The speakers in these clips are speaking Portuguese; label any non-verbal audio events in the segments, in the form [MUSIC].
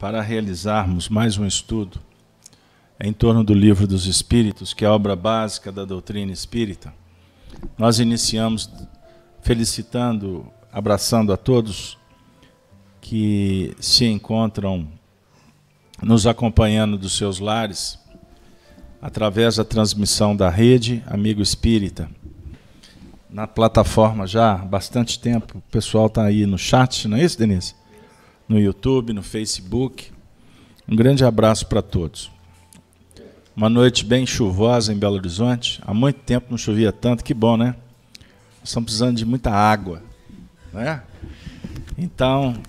para realizarmos mais um estudo em torno do Livro dos Espíritos, que é a obra básica da doutrina espírita. Nós iniciamos felicitando, abraçando a todos que se encontram nos acompanhando dos seus lares através da transmissão da rede Amigo Espírita. Na plataforma já há bastante tempo, o pessoal está aí no chat, não é isso, Denise? No YouTube, no Facebook. Um grande abraço para todos. Uma noite bem chuvosa em Belo Horizonte. Há muito tempo não chovia tanto, que bom, né? Estamos precisando de muita água, né? Então,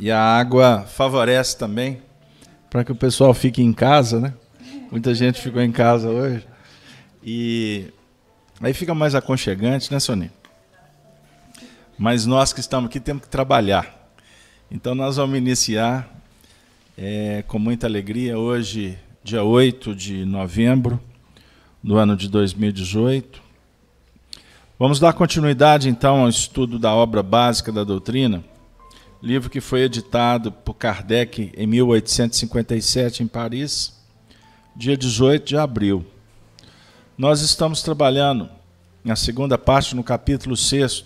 e a água favorece também para que o pessoal fique em casa, né? Muita gente ficou em casa hoje. E aí fica mais aconchegante, né, Soninho? Mas nós que estamos aqui temos que trabalhar. Então nós vamos iniciar é, com muita alegria hoje, dia 8 de novembro do ano de 2018. Vamos dar continuidade então ao estudo da obra básica da doutrina livro que foi editado por Kardec em 1857 em Paris, dia 18 de abril. Nós estamos trabalhando na segunda parte, no capítulo 6,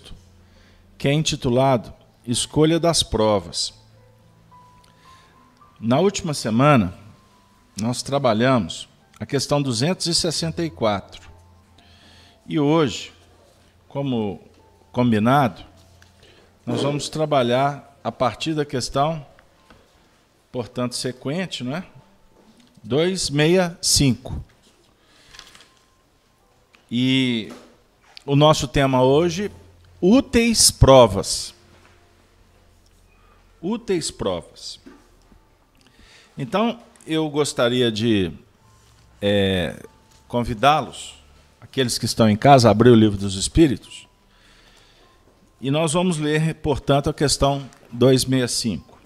que é intitulado Escolha das Provas. Na última semana, nós trabalhamos a questão 264. E hoje, como combinado, nós vamos trabalhar a partir da questão, portanto, sequente, não é? 265. E o nosso tema hoje, úteis provas. Úteis provas. Então, eu gostaria de é, convidá-los, aqueles que estão em casa, a abrir o livro dos Espíritos, e nós vamos ler, portanto, a questão 265.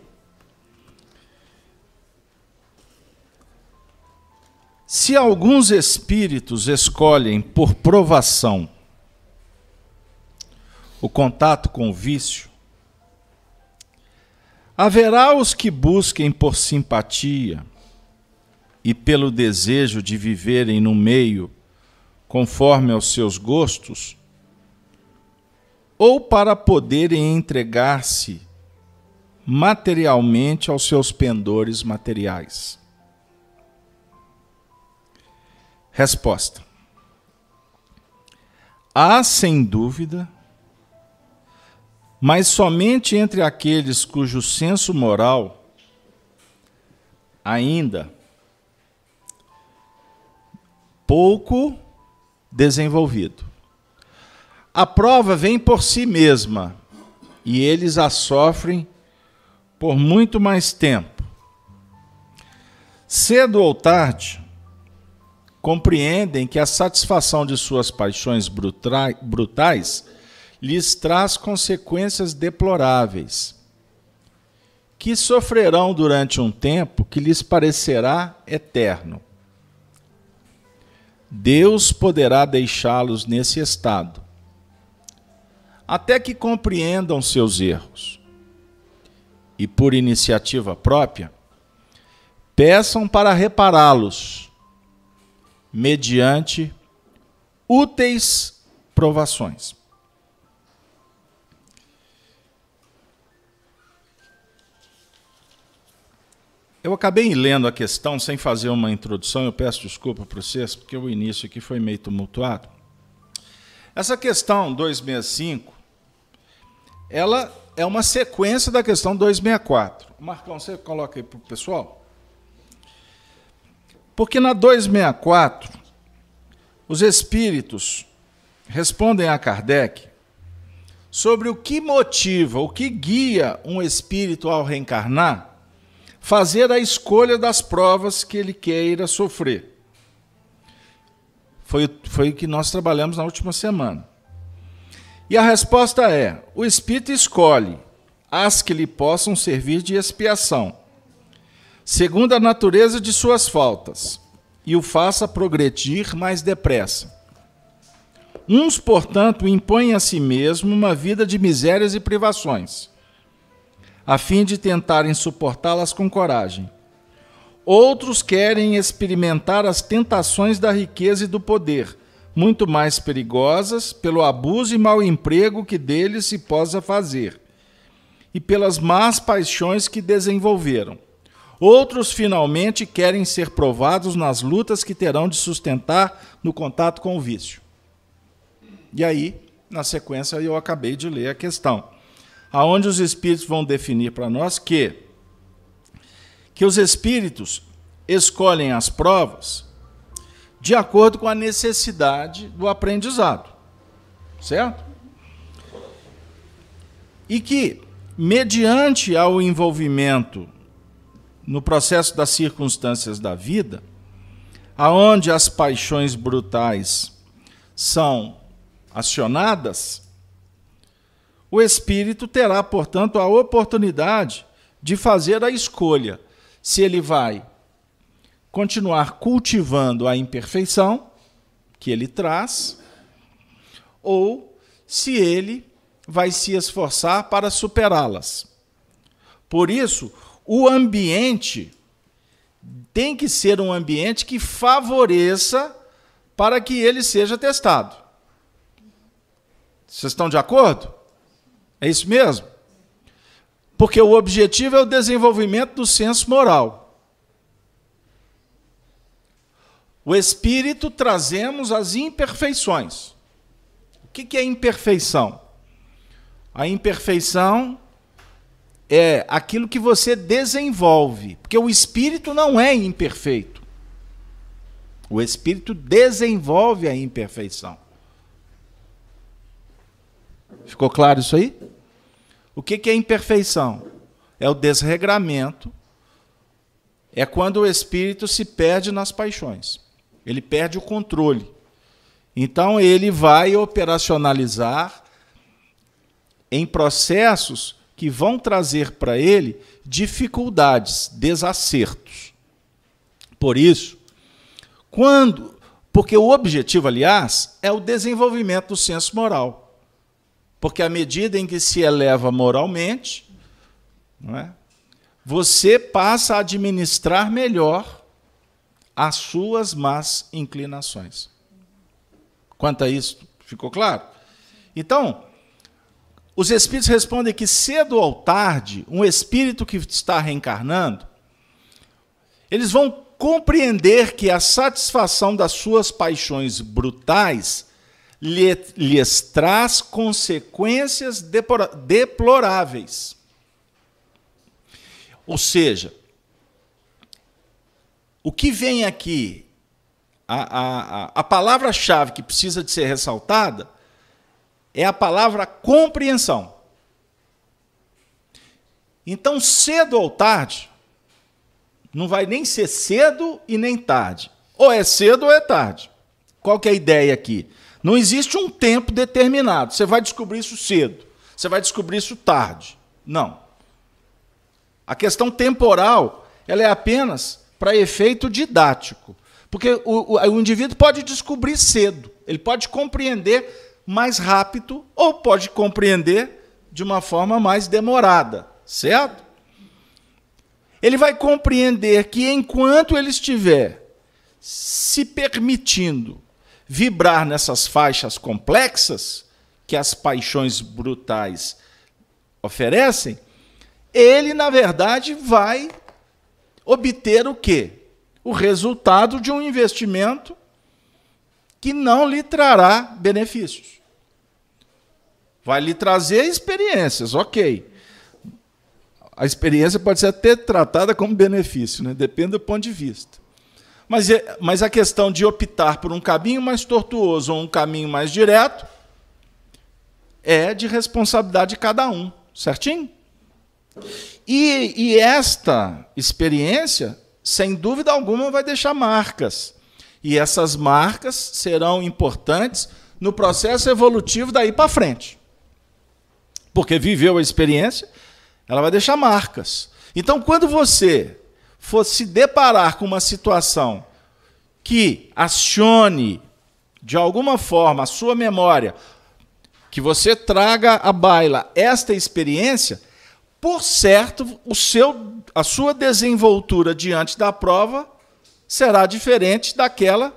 Se alguns espíritos escolhem por provação o contato com o vício, haverá os que busquem por simpatia e pelo desejo de viverem no meio conforme aos seus gostos, ou para poderem entregar-se materialmente aos seus pendores materiais? Resposta: Há sem dúvida, mas somente entre aqueles cujo senso moral ainda pouco desenvolvido. A prova vem por si mesma e eles a sofrem por muito mais tempo. Cedo ou tarde, compreendem que a satisfação de suas paixões brutais lhes traz consequências deploráveis, que sofrerão durante um tempo que lhes parecerá eterno. Deus poderá deixá-los nesse estado, até que compreendam seus erros e por iniciativa própria, peçam para repará-los, mediante úteis provações. Eu acabei lendo a questão sem fazer uma introdução, eu peço desculpa para vocês, porque o início aqui foi meio tumultuado. Essa questão 265, ela é uma sequência da questão 264. Marcão, você coloca aí para o pessoal? Porque na 264, os espíritos respondem a Kardec sobre o que motiva, o que guia um espírito ao reencarnar, fazer a escolha das provas que ele queira sofrer. Foi, foi o que nós trabalhamos na última semana. E a resposta é: o espírito escolhe as que lhe possam servir de expiação, segundo a natureza de suas faltas, e o faça progredir mais depressa. Uns, portanto, impõem a si mesmo uma vida de misérias e privações, a fim de tentarem suportá-las com coragem. Outros querem experimentar as tentações da riqueza e do poder, muito mais perigosas pelo abuso e mau emprego que deles se possa fazer, e pelas más paixões que desenvolveram. Outros, finalmente, querem ser provados nas lutas que terão de sustentar no contato com o vício. E aí, na sequência, eu acabei de ler a questão, aonde os espíritos vão definir para nós que que os espíritos escolhem as provas de acordo com a necessidade do aprendizado. Certo? E que, mediante ao envolvimento no processo das circunstâncias da vida, aonde as paixões brutais são acionadas, o espírito terá, portanto, a oportunidade de fazer a escolha se ele vai continuar cultivando a imperfeição que ele traz, ou se ele vai se esforçar para superá-las. Por isso, o ambiente tem que ser um ambiente que favoreça para que ele seja testado. Vocês estão de acordo? É isso mesmo? Porque o objetivo é o desenvolvimento do senso moral. O espírito trazemos as imperfeições. O que é imperfeição? A imperfeição é aquilo que você desenvolve, porque o espírito não é imperfeito. O espírito desenvolve a imperfeição. Ficou claro isso aí? O que é imperfeição? É o desregramento, é quando o espírito se perde nas paixões, ele perde o controle. Então ele vai operacionalizar em processos que vão trazer para ele dificuldades, desacertos. Por isso, quando. Porque o objetivo, aliás, é o desenvolvimento do senso moral. Porque à medida em que se eleva moralmente, não é, você passa a administrar melhor as suas más inclinações. Quanto a isso, ficou claro? Então, os espíritos respondem que cedo ou tarde, um espírito que está reencarnando, eles vão compreender que a satisfação das suas paixões brutais lhes traz consequências deploráveis. Ou seja, o que vem aqui, a, a, a palavra-chave que precisa de ser ressaltada, é a palavra compreensão. Então, cedo ou tarde, não vai nem ser cedo e nem tarde. Ou é cedo ou é tarde. Qual que é a ideia aqui? Não existe um tempo determinado. Você vai descobrir isso cedo. Você vai descobrir isso tarde. Não. A questão temporal ela é apenas para efeito didático. Porque o, o, o indivíduo pode descobrir cedo. Ele pode compreender mais rápido ou pode compreender de uma forma mais demorada, certo? Ele vai compreender que enquanto ele estiver se permitindo vibrar nessas faixas complexas que as paixões brutais oferecem, ele, na verdade, vai obter o quê? O resultado de um investimento que não lhe trará benefícios. Vai lhe trazer experiências, ok. A experiência pode ser até tratada como benefício, né? depende do ponto de vista. Mas, é, mas a questão de optar por um caminho mais tortuoso ou um caminho mais direto é de responsabilidade de cada um, certinho? E, e esta experiência, sem dúvida alguma, vai deixar marcas. E essas marcas serão importantes no processo evolutivo daí para frente porque viveu a experiência, ela vai deixar marcas. Então, quando você for se deparar com uma situação que acione de alguma forma a sua memória, que você traga à baila esta experiência, por certo, o seu, a sua desenvoltura diante da prova será diferente daquela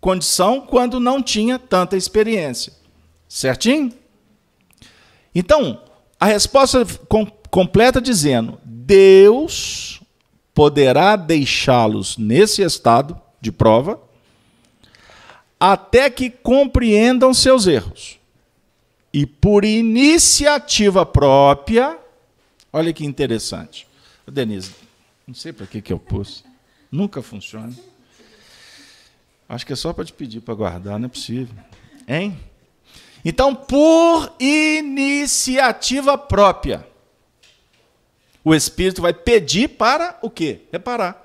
condição quando não tinha tanta experiência. Certinho? Então, a resposta com, completa dizendo: Deus poderá deixá-los nesse estado de prova até que compreendam seus erros. E por iniciativa própria, olha que interessante. Denise, não sei para que, que eu pus. Nunca funciona. Acho que é só para te pedir para guardar, não é possível. Hein? Então, por iniciativa própria, o Espírito vai pedir para o quê? Reparar.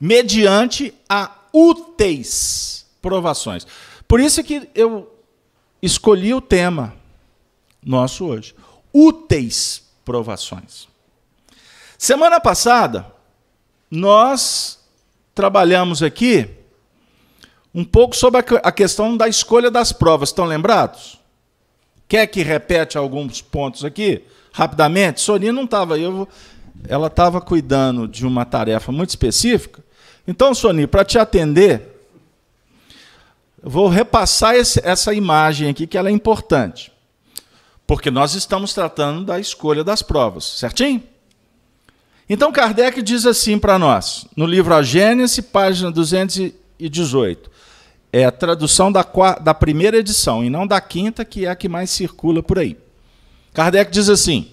Mediante a úteis provações. Por isso que eu escolhi o tema nosso hoje: úteis provações. Semana passada, nós trabalhamos aqui um pouco sobre a questão da escolha das provas. Estão lembrados? Quer que repete alguns pontos aqui? Rapidamente? Sonia não estava aí, ela estava cuidando de uma tarefa muito específica. Então, Sonia, para te atender, vou repassar esse, essa imagem aqui, que ela é importante. Porque nós estamos tratando da escolha das provas, certinho? Então Kardec diz assim para nós, no livro A Gênese, página 218. É a tradução da, da primeira edição, e não da quinta, que é a que mais circula por aí. Kardec diz assim: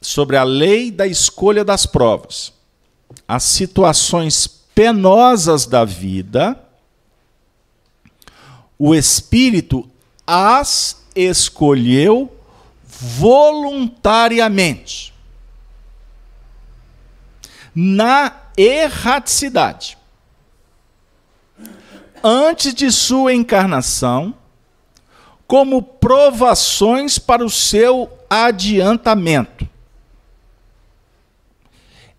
sobre a lei da escolha das provas. As situações penosas da vida o Espírito as escolheu voluntariamente. Na erraticidade. Antes de sua encarnação, como provações para o seu adiantamento.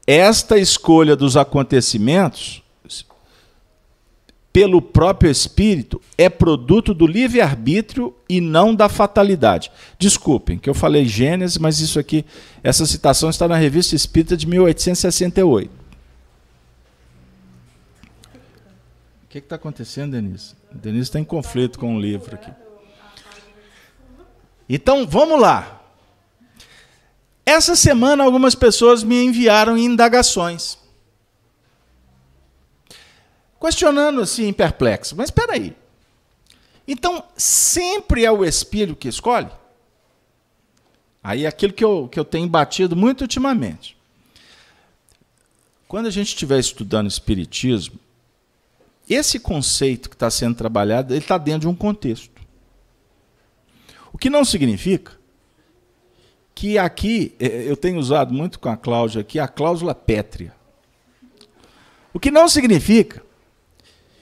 Esta escolha dos acontecimentos pelo próprio Espírito é produto do livre-arbítrio e não da fatalidade. Desculpem que eu falei Gênesis, mas isso aqui, essa citação está na Revista Espírita de 1868. O que está acontecendo, Denise? Denise está em conflito com o livro aqui. Então, vamos lá. Essa semana, algumas pessoas me enviaram indagações questionando assim, perplexo. Mas espera aí. Então, sempre é o Espírito que escolhe? Aí é aquilo que eu, que eu tenho batido muito ultimamente. Quando a gente estiver estudando Espiritismo, esse conceito que está sendo trabalhado, ele está dentro de um contexto. O que não significa que aqui, é, eu tenho usado muito com a Cláudia aqui, a cláusula pétrea. O que não significa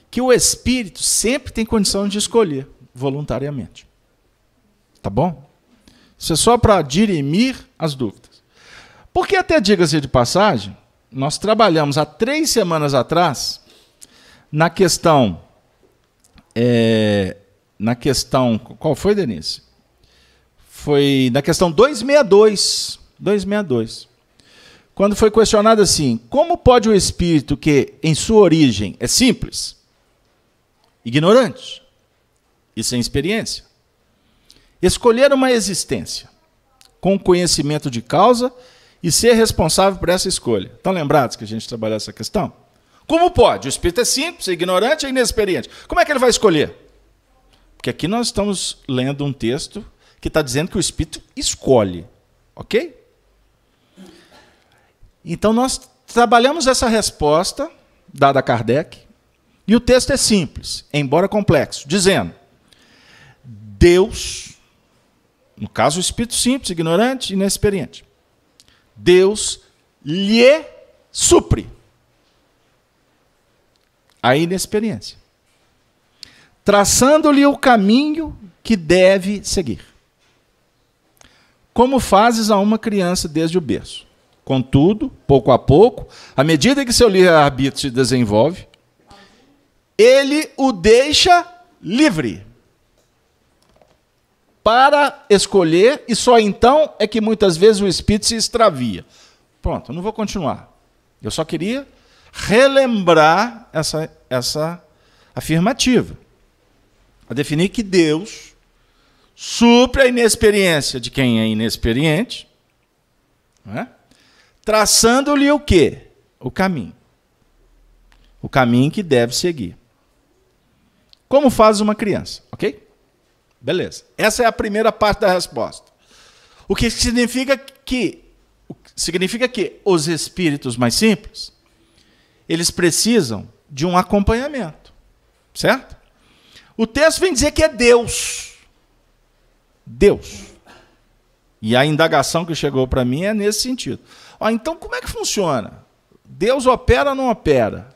que o espírito sempre tem condição de escolher voluntariamente. Tá bom? Isso é só para dirimir as dúvidas. Porque até diga-se de passagem, nós trabalhamos há três semanas atrás na questão é, na questão qual foi Denise? Foi na questão 262, 262. Quando foi questionado assim: como pode o espírito que em sua origem é simples, ignorantes e sem experiência. Escolher uma existência com conhecimento de causa e ser responsável por essa escolha. Estão lembrados que a gente trabalhou essa questão? Como pode? O espírito é simples, é ignorante e é inexperiente. Como é que ele vai escolher? Porque aqui nós estamos lendo um texto que está dizendo que o espírito escolhe. Ok? Então nós trabalhamos essa resposta dada a Kardec e o texto é simples, embora complexo, dizendo: Deus, no caso o espírito simples, ignorante e inexperiente, Deus lhe supre a inexperiência, traçando-lhe o caminho que deve seguir. Como fazes a uma criança desde o berço. Contudo, pouco a pouco, à medida que seu livre-arbítrio se desenvolve, ele o deixa livre. para escolher, e só então é que muitas vezes o espírito se extravia. Pronto, não vou continuar. Eu só queria relembrar essa, essa afirmativa. A definir que Deus supre a inexperiência de quem é inexperiente, é? traçando-lhe o quê? O caminho. O caminho que deve seguir. Como faz uma criança, ok? Beleza. Essa é a primeira parte da resposta. O que significa que significa que os espíritos mais simples eles precisam de um acompanhamento, certo? O texto vem dizer que é Deus. Deus. E a indagação que chegou para mim é nesse sentido. Ó, então, como é que funciona? Deus opera ou não opera?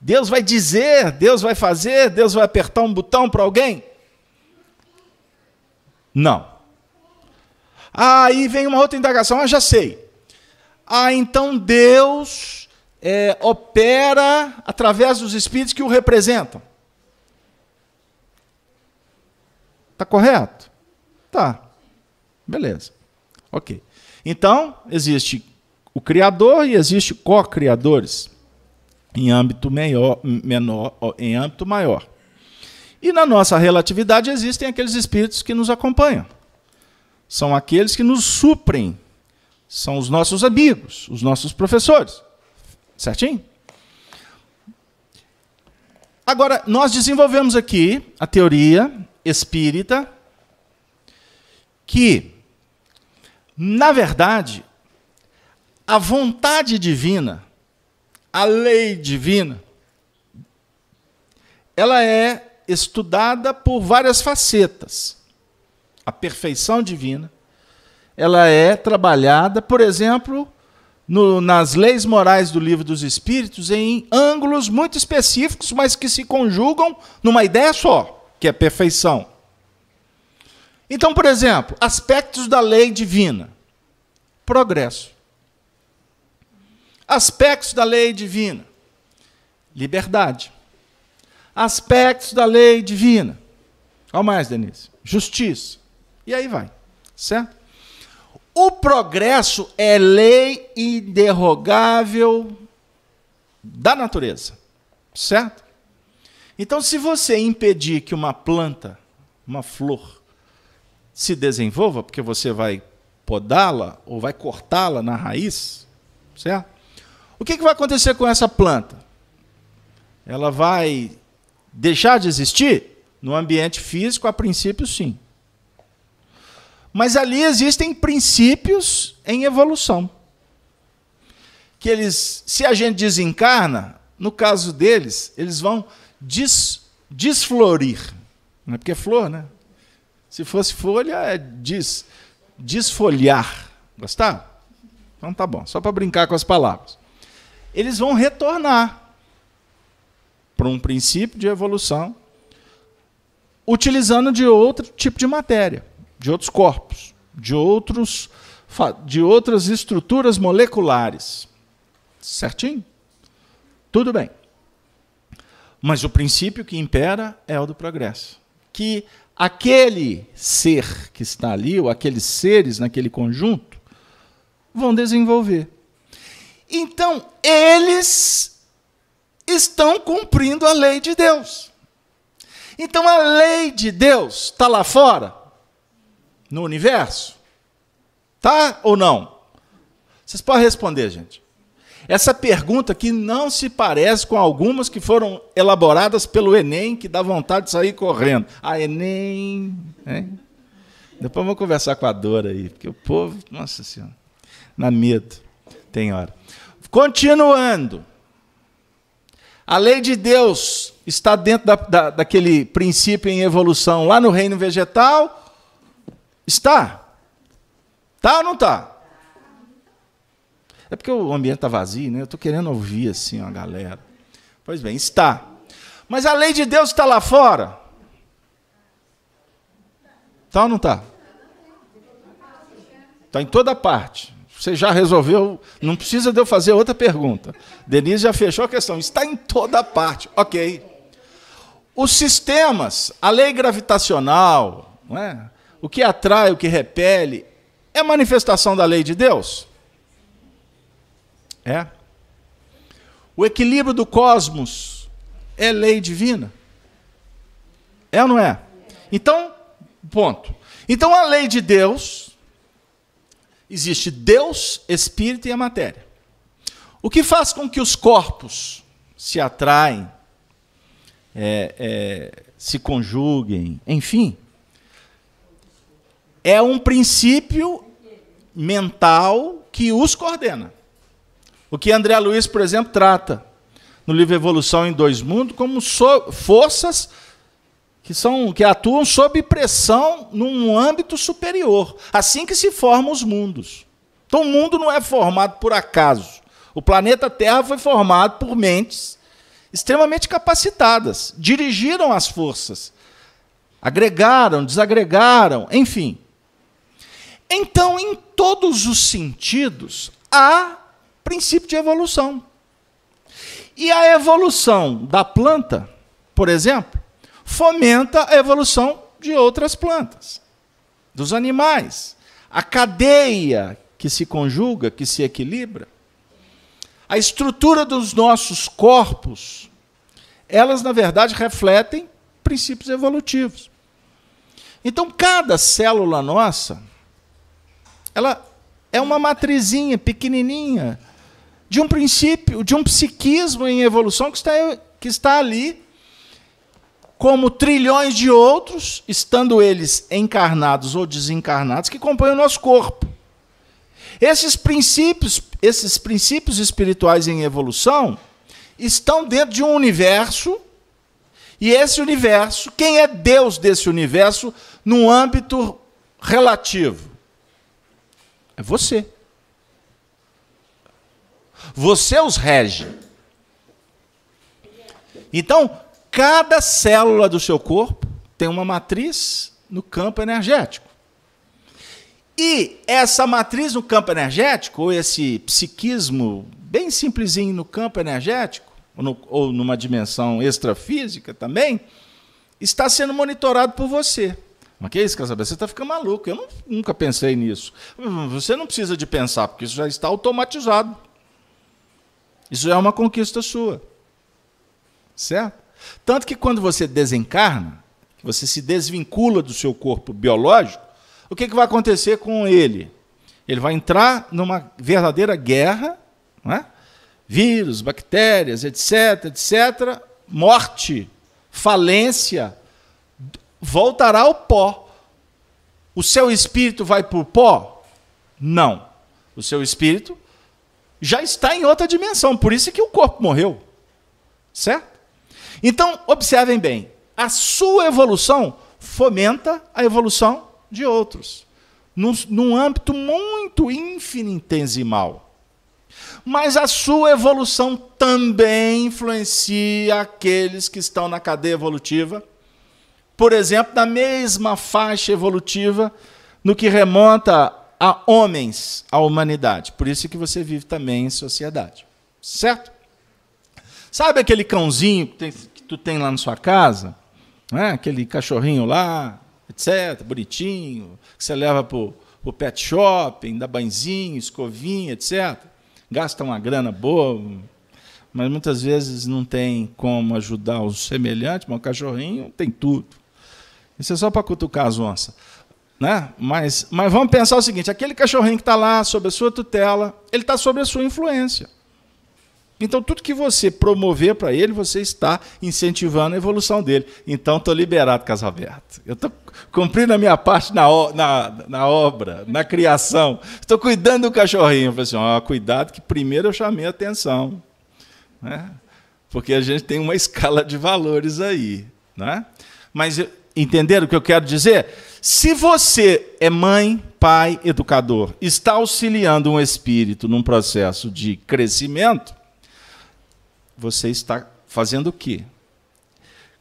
Deus vai dizer, Deus vai fazer, Deus vai apertar um botão para alguém? Não. Aí vem uma outra indagação, ah, já sei. Ah, então Deus é, opera através dos espíritos que o representam. Está correto? Tá. Beleza. Ok. Então, existe o Criador e existe co-criadores em âmbito maior, menor, em âmbito maior. E na nossa relatividade existem aqueles espíritos que nos acompanham. São aqueles que nos suprem. São os nossos amigos, os nossos professores. Certinho? Agora, nós desenvolvemos aqui a teoria espírita que, na verdade, a vontade divina, a lei divina, ela é estudada por várias facetas. A perfeição divina, ela é trabalhada, por exemplo, no, nas leis morais do livro dos Espíritos em ângulos muito específicos, mas que se conjugam numa ideia só, que é perfeição. Então, por exemplo, aspectos da lei divina: progresso. Aspectos da lei divina: liberdade. Aspectos da lei divina. Qual mais, Denise? Justiça. E aí vai. Certo? O progresso é lei inderrogável da natureza. Certo? Então, se você impedir que uma planta, uma flor, se desenvolva, porque você vai podá-la ou vai cortá-la na raiz, certo? O que, que vai acontecer com essa planta? Ela vai deixar de existir? No ambiente físico, a princípio, sim. Mas ali existem princípios em evolução. Que eles, se a gente desencarna, no caso deles, eles vão des, desflorir. Não é porque é flor, né? Se fosse folha, é des, desfolhar. Gostaram? Então tá bom, só para brincar com as palavras. Eles vão retornar para um princípio de evolução, utilizando de outro tipo de matéria de outros corpos, de, outros, de outras estruturas moleculares. Certinho? Tudo bem. Mas o princípio que impera é o do progresso. Que aquele ser que está ali, ou aqueles seres naquele conjunto, vão desenvolver. Então, eles estão cumprindo a lei de Deus. Então, a lei de Deus está lá fora? no universo? Tá ou não? Vocês podem responder, gente. Essa pergunta aqui não se parece com algumas que foram elaboradas pelo Enem, que dá vontade de sair correndo. Ah, Enem. Hein? Depois vamos conversar com a Dora aí, porque o povo, nossa senhora, na medo, tem hora. Continuando. A lei de Deus está dentro da, da, daquele princípio em evolução lá no reino vegetal Está? Tá ou não está? É porque o ambiente está vazio, né? Eu estou querendo ouvir assim a galera. Pois bem, está. Mas a lei de Deus está lá fora? Está ou não está? Está em toda parte. Você já resolveu, não precisa de eu fazer outra pergunta. Denise já fechou a questão. Está em toda parte. Ok. Os sistemas, a lei gravitacional, não é? o que atrai, o que repele, é manifestação da lei de Deus? É. O equilíbrio do cosmos é lei divina? É ou não é? Então, ponto. Então a lei de Deus existe Deus, espírito e a matéria. O que faz com que os corpos se atraem, é, é, se conjuguem, enfim, é um princípio mental que os coordena. O que André Luiz, por exemplo, trata no livro Evolução em Dois Mundos como so forças que, são, que atuam sob pressão num âmbito superior. Assim que se formam os mundos. Então o mundo não é formado por acaso. O planeta Terra foi formado por mentes extremamente capacitadas, dirigiram as forças, agregaram, desagregaram, enfim. Então, em todos os sentidos, há princípio de evolução. E a evolução da planta, por exemplo, fomenta a evolução de outras plantas, dos animais. A cadeia que se conjuga, que se equilibra. A estrutura dos nossos corpos, elas, na verdade, refletem princípios evolutivos. Então, cada célula nossa, ela é uma matrizinha pequenininha de um princípio, de um psiquismo em evolução que está, que está ali, como trilhões de outros, estando eles encarnados ou desencarnados, que compõem o nosso corpo. Esses princípios, esses princípios espirituais em evolução estão dentro de um universo, e esse universo, quem é Deus desse universo no âmbito relativo? É você. Você os rege. Então, cada célula do seu corpo tem uma matriz no campo energético. E essa matriz no campo energético, ou esse psiquismo bem simplesinho no campo energético, ou, no, ou numa dimensão extrafísica também, está sendo monitorado por você. Mas que isso, Casabé? Você está ficando maluco. Eu não, nunca pensei nisso. Você não precisa de pensar, porque isso já está automatizado. Isso é uma conquista sua. Certo? Tanto que quando você desencarna, você se desvincula do seu corpo biológico, o que, que vai acontecer com ele? Ele vai entrar numa verdadeira guerra, é? vírus, bactérias, etc, etc, morte, falência, voltará ao pó. O seu espírito vai para o pó? Não. O seu espírito já está em outra dimensão, por isso é que o corpo morreu. Certo? Então, observem bem, a sua evolução fomenta a evolução de outros, num, num âmbito muito infinitesimal. Mas a sua evolução também influencia aqueles que estão na cadeia evolutiva, por exemplo, na mesma faixa evolutiva no que remonta a homens, a humanidade. Por isso que você vive também em sociedade. Certo? Sabe aquele cãozinho que, tem, que tu tem lá na sua casa? Né? Aquele cachorrinho lá, etc., bonitinho, que você leva para o pet shopping, dá banzinho, escovinha, etc. Gasta uma grana boa, mas muitas vezes não tem como ajudar os semelhantes, mas o cachorrinho tem tudo. Isso é só para cutucar as onças. Né? Mas, mas vamos pensar o seguinte: aquele cachorrinho que está lá sob a sua tutela, ele está sob a sua influência. Então, tudo que você promover para ele, você está incentivando a evolução dele. Então, estou liberado, Casalberto. Eu estou cumprindo a minha parte na, na, na obra, na criação. Estou cuidando do cachorrinho. Eu falei assim: cuidado, que primeiro eu chamei a atenção. Né? Porque a gente tem uma escala de valores aí. Né? Mas entenderam o que eu quero dizer? Se você é mãe, pai, educador, está auxiliando um espírito num processo de crescimento, você está fazendo o quê?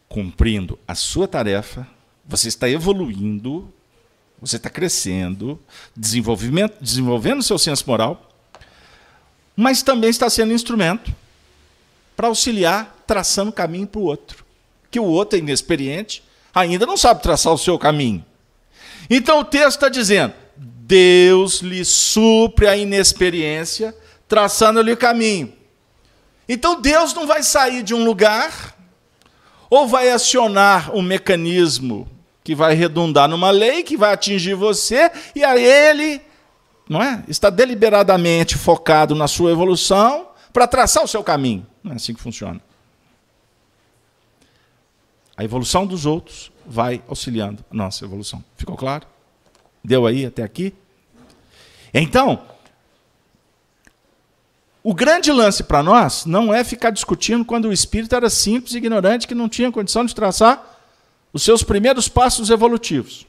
Cumprindo a sua tarefa, você está evoluindo, você está crescendo, desenvolvimento, desenvolvendo seu senso moral, mas também está sendo instrumento para auxiliar traçando caminho para o outro. Que o outro é inexperiente, ainda não sabe traçar o seu caminho. Então o texto está dizendo: Deus lhe supre a inexperiência, traçando-lhe o caminho. Então Deus não vai sair de um lugar ou vai acionar um mecanismo que vai redundar numa lei que vai atingir você e a ele, não é? Está deliberadamente focado na sua evolução para traçar o seu caminho. Não é assim que funciona. A evolução dos outros vai auxiliando a nossa evolução. Ficou claro? Deu aí até aqui? Então, o grande lance para nós não é ficar discutindo quando o espírito era simples e ignorante, que não tinha condição de traçar os seus primeiros passos evolutivos.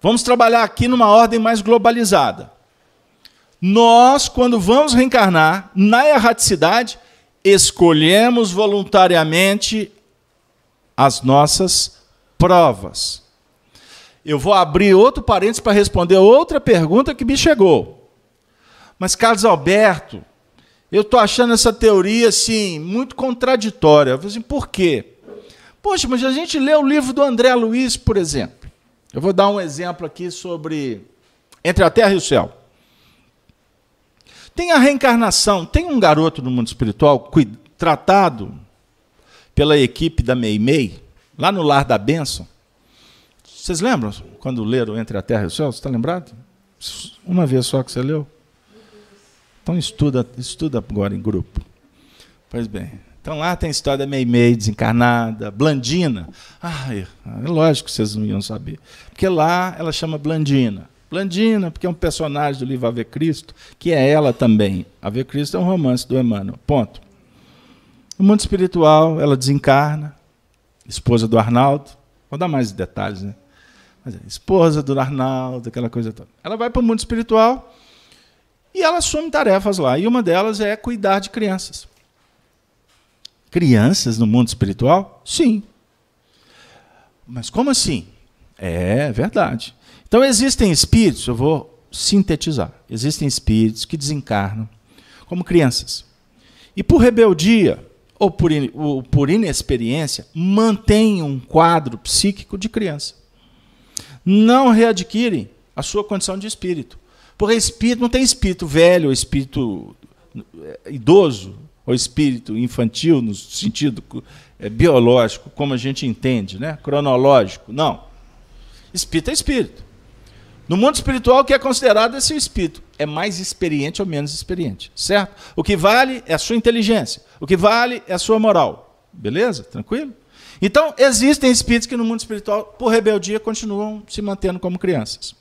Vamos trabalhar aqui numa ordem mais globalizada. Nós, quando vamos reencarnar na erraticidade, escolhemos voluntariamente as nossas provas. Eu vou abrir outro parênteses para responder outra pergunta que me chegou. Mas, Carlos Alberto, eu estou achando essa teoria assim, muito contraditória. Eu assim, por quê? Poxa, mas a gente lê o livro do André Luiz, por exemplo. Eu vou dar um exemplo aqui sobre Entre a Terra e o Céu. Tem a reencarnação, tem um garoto no mundo espiritual tratado pela equipe da Meimei, lá no Lar da Bênção. Vocês lembram quando leram Entre a Terra e o Céu? Você está lembrado? Uma vez só que você leu? Então estuda, estuda agora em grupo. Pois bem, então lá tem a história da Meimei desencarnada, Blandina. Ah, é, é lógico que vocês não iam saber. Porque lá ela chama Blandina. Blandina, porque é um personagem do livro Ave Cristo, que é ela também. Ave Cristo é um romance do Emmanuel. Ponto. No mundo espiritual, ela desencarna, esposa do Arnaldo. Vou dar mais detalhes, né? Mas é, esposa do Arnaldo, aquela coisa toda. Ela vai para o mundo espiritual e ela assume tarefas lá. E uma delas é cuidar de crianças crianças no mundo espiritual? Sim. Mas como assim? É verdade. Então existem espíritos, eu vou sintetizar. Existem espíritos que desencarnam como crianças. E por rebeldia ou por, ou por inexperiência, mantêm um quadro psíquico de criança. Não readquirem a sua condição de espírito. Porque espírito não tem espírito velho ou espírito eh, idoso ao espírito infantil no sentido é, biológico, como a gente entende, né? cronológico. Não. Espírito é espírito. No mundo espiritual, o que é considerado é seu espírito. É mais experiente ou menos experiente, certo? O que vale é a sua inteligência. O que vale é a sua moral. Beleza? Tranquilo? Então, existem espíritos que no mundo espiritual, por rebeldia, continuam se mantendo como crianças.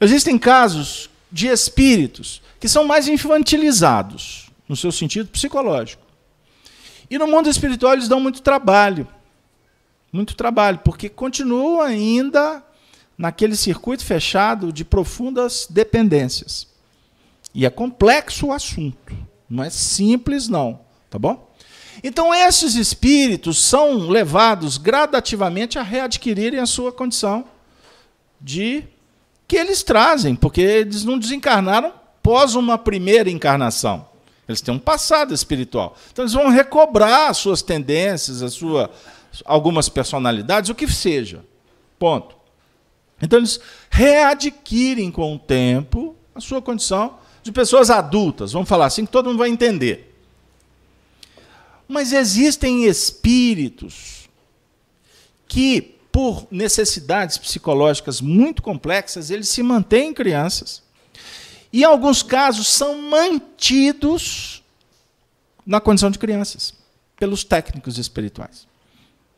Existem casos de espíritos que são mais infantilizados, no seu sentido psicológico. E no mundo espiritual eles dão muito trabalho. Muito trabalho, porque continuam ainda naquele circuito fechado de profundas dependências. E é complexo o assunto. Não é simples, não. Tá bom? Então, esses espíritos são levados gradativamente a readquirirem a sua condição de que eles trazem, porque eles não desencarnaram após uma primeira encarnação. Eles têm um passado espiritual. Então eles vão recobrar as suas tendências, as sua, algumas personalidades, o que seja. Ponto. Então eles readquirem com o tempo a sua condição de pessoas adultas, vamos falar assim, que todo mundo vai entender. Mas existem espíritos que, por necessidades psicológicas muito complexas, eles se mantêm crianças e, em alguns casos, são mantidos na condição de crianças pelos técnicos espirituais.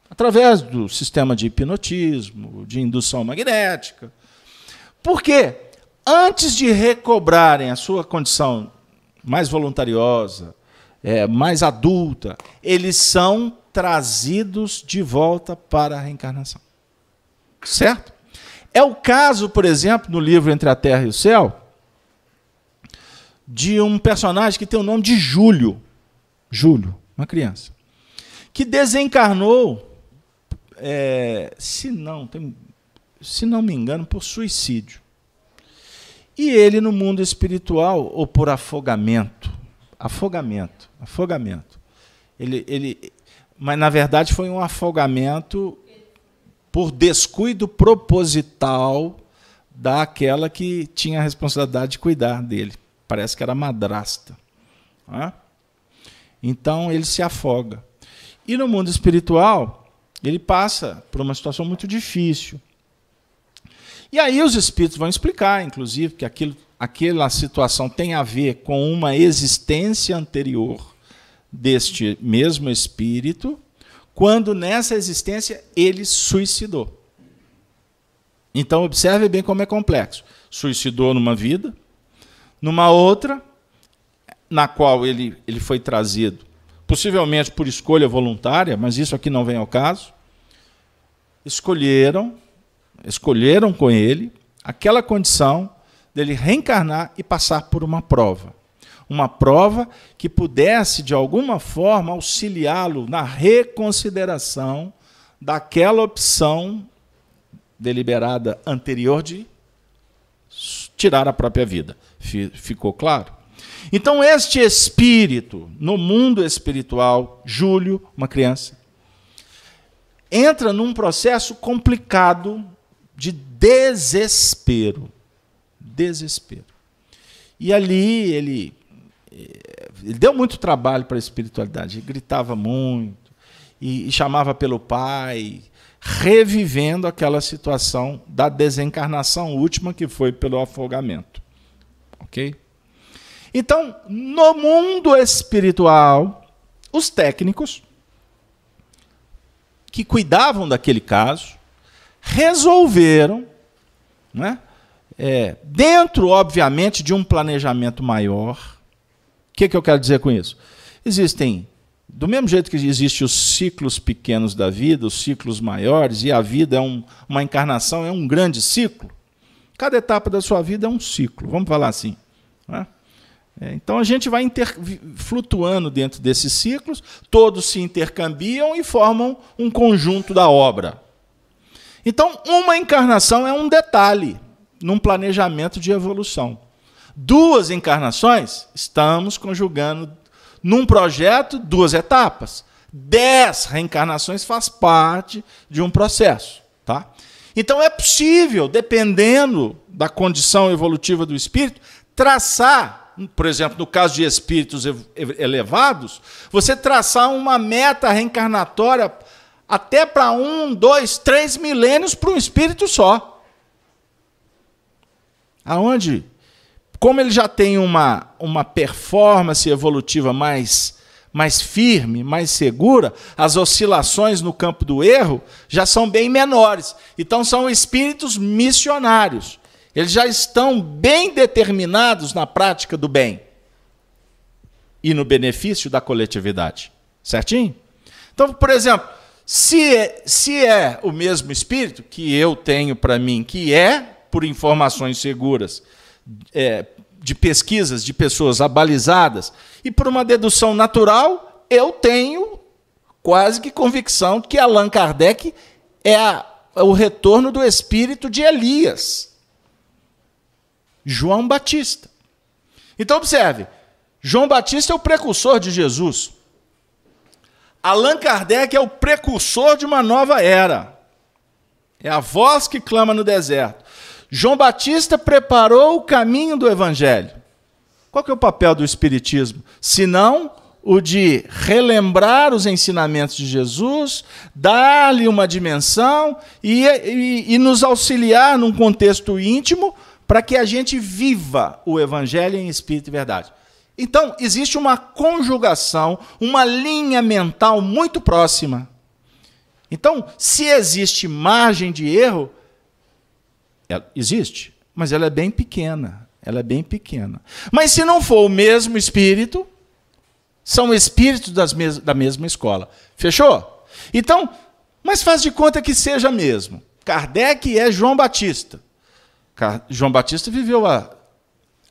Através do sistema de hipnotismo, de indução magnética. Por quê? Antes de recobrarem a sua condição mais voluntariosa, é, mais adulta, eles são trazidos de volta para a reencarnação. Certo? É o caso, por exemplo, no livro Entre a Terra e o Céu, de um personagem que tem o nome de Júlio. Júlio, uma criança. Que desencarnou, é, se, não, tem, se não me engano, por suicídio. E ele, no mundo espiritual, ou por afogamento. Afogamento, afogamento. Ele, ele, mas, na verdade, foi um afogamento por descuido proposital daquela que tinha a responsabilidade de cuidar dele. Parece que era madrasta. Né? Então ele se afoga. E no mundo espiritual, ele passa por uma situação muito difícil. E aí os espíritos vão explicar, inclusive, que aquilo, aquela situação tem a ver com uma existência anterior deste mesmo espírito, quando nessa existência ele suicidou. Então observe bem como é complexo. Suicidou numa vida, numa outra, na qual ele, ele foi trazido, possivelmente por escolha voluntária, mas isso aqui não vem ao caso. Escolheram, escolheram com ele aquela condição dele reencarnar e passar por uma prova. Uma prova que pudesse, de alguma forma, auxiliá-lo na reconsideração daquela opção deliberada anterior de tirar a própria vida. Ficou claro? Então, este espírito, no mundo espiritual, Júlio, uma criança, entra num processo complicado de desespero. Desespero. E ali ele, ele deu muito trabalho para a espiritualidade, ele gritava muito, e, e chamava pelo pai, revivendo aquela situação da desencarnação última que foi pelo afogamento. Ok? Então, no mundo espiritual, os técnicos que cuidavam daquele caso resolveram, né, é, dentro, obviamente, de um planejamento maior. O que, que eu quero dizer com isso? Existem do mesmo jeito que existem os ciclos pequenos da vida, os ciclos maiores, e a vida é um, uma encarnação, é um grande ciclo, cada etapa da sua vida é um ciclo, vamos falar assim. Né? É, então a gente vai inter, flutuando dentro desses ciclos, todos se intercambiam e formam um conjunto da obra. Então, uma encarnação é um detalhe num planejamento de evolução. Duas encarnações, estamos conjugando num projeto, duas etapas. Dez reencarnações faz parte de um processo. Tá? Então é possível, dependendo da condição evolutiva do espírito, traçar, por exemplo, no caso de espíritos elevados, você traçar uma meta reencarnatória até para um, dois, três milênios para um espírito só. Aonde como ele já tem uma, uma performance evolutiva mais, mais firme, mais segura, as oscilações no campo do erro já são bem menores. Então são espíritos missionários. Eles já estão bem determinados na prática do bem e no benefício da coletividade. Certinho? Então, por exemplo, se é, se é o mesmo espírito que eu tenho para mim, que é, por informações seguras, é, de pesquisas de pessoas abalizadas, e por uma dedução natural, eu tenho quase que convicção que Allan Kardec é, a, é o retorno do espírito de Elias. João Batista. Então, observe: João Batista é o precursor de Jesus. Allan Kardec é o precursor de uma nova era. É a voz que clama no deserto. João Batista preparou o caminho do Evangelho. Qual que é o papel do Espiritismo? Senão o de relembrar os ensinamentos de Jesus, dar-lhe uma dimensão e, e, e, nos auxiliar num contexto íntimo para que a gente viva o Evangelho em espírito e verdade. Então, existe uma conjugação, uma linha mental muito próxima. Então, se existe margem de erro, ela existe, mas ela é bem pequena. Ela é bem pequena. Mas se não for o mesmo espírito, são espíritos mes da mesma escola. Fechou? Então, mas faz de conta que seja mesmo. Kardec é João Batista. Car João Batista viveu a,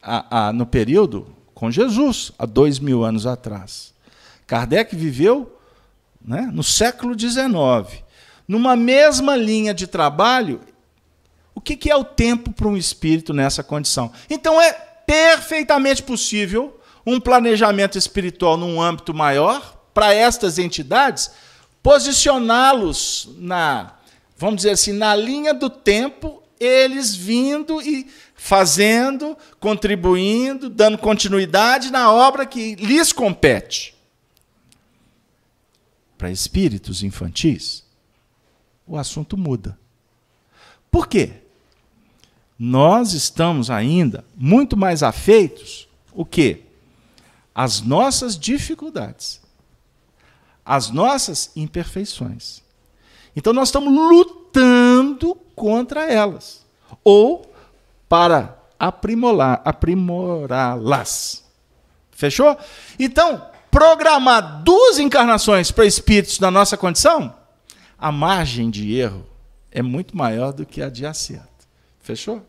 a, a, no período com Jesus, há dois mil anos atrás. Kardec viveu né, no século XIX. Numa mesma linha de trabalho, o que é o tempo para um espírito nessa condição? Então é perfeitamente possível um planejamento espiritual num âmbito maior para estas entidades, posicioná-los na vamos dizer assim, na linha do tempo, eles vindo e fazendo, contribuindo, dando continuidade na obra que lhes compete. Para espíritos infantis, o assunto muda. Por quê? Nós estamos ainda muito mais afeitos o quê? As nossas dificuldades, as nossas imperfeições. Então nós estamos lutando contra elas ou para aprimorar, aprimorá-las. Fechou? Então, programar duas encarnações para espíritos na nossa condição, a margem de erro é muito maior do que a de acerto. Fechou?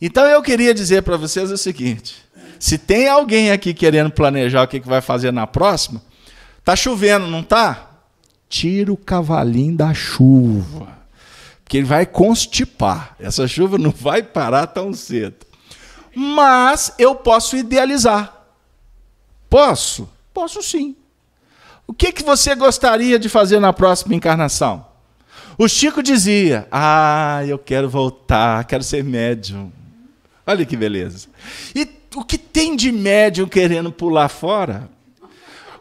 Então eu queria dizer para vocês o seguinte: se tem alguém aqui querendo planejar o que vai fazer na próxima, tá chovendo, não tá? Tira o cavalinho da chuva que ele vai constipar. Essa chuva não vai parar tão cedo. Mas eu posso idealizar. Posso? Posso sim. O que, que você gostaria de fazer na próxima encarnação? O Chico dizia: Ah, eu quero voltar, quero ser médium. Olha que beleza. E o que tem de médium querendo pular fora?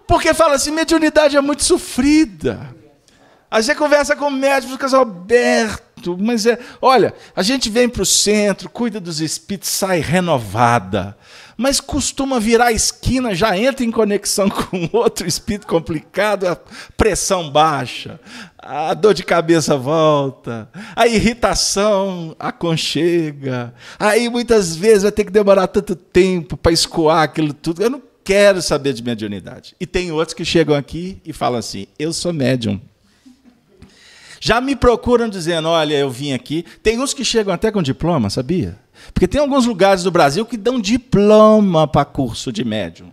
Porque fala assim: mediunidade é muito sofrida. Aí você conversa com o médico, fica Alberto, mas é. Olha, a gente vem para o centro, cuida dos espíritos, sai renovada. Mas costuma virar a esquina, já entra em conexão [LAUGHS] com outro espírito complicado, a pressão baixa, a dor de cabeça volta, a irritação aconchega. Aí muitas vezes vai ter que demorar tanto tempo para escoar aquilo tudo. Eu não quero saber de mediunidade. E tem outros que chegam aqui e falam assim: eu sou médium. Já me procuram dizendo: olha, eu vim aqui. Tem uns que chegam até com diploma, sabia? Porque tem alguns lugares do Brasil que dão diploma para curso de médium.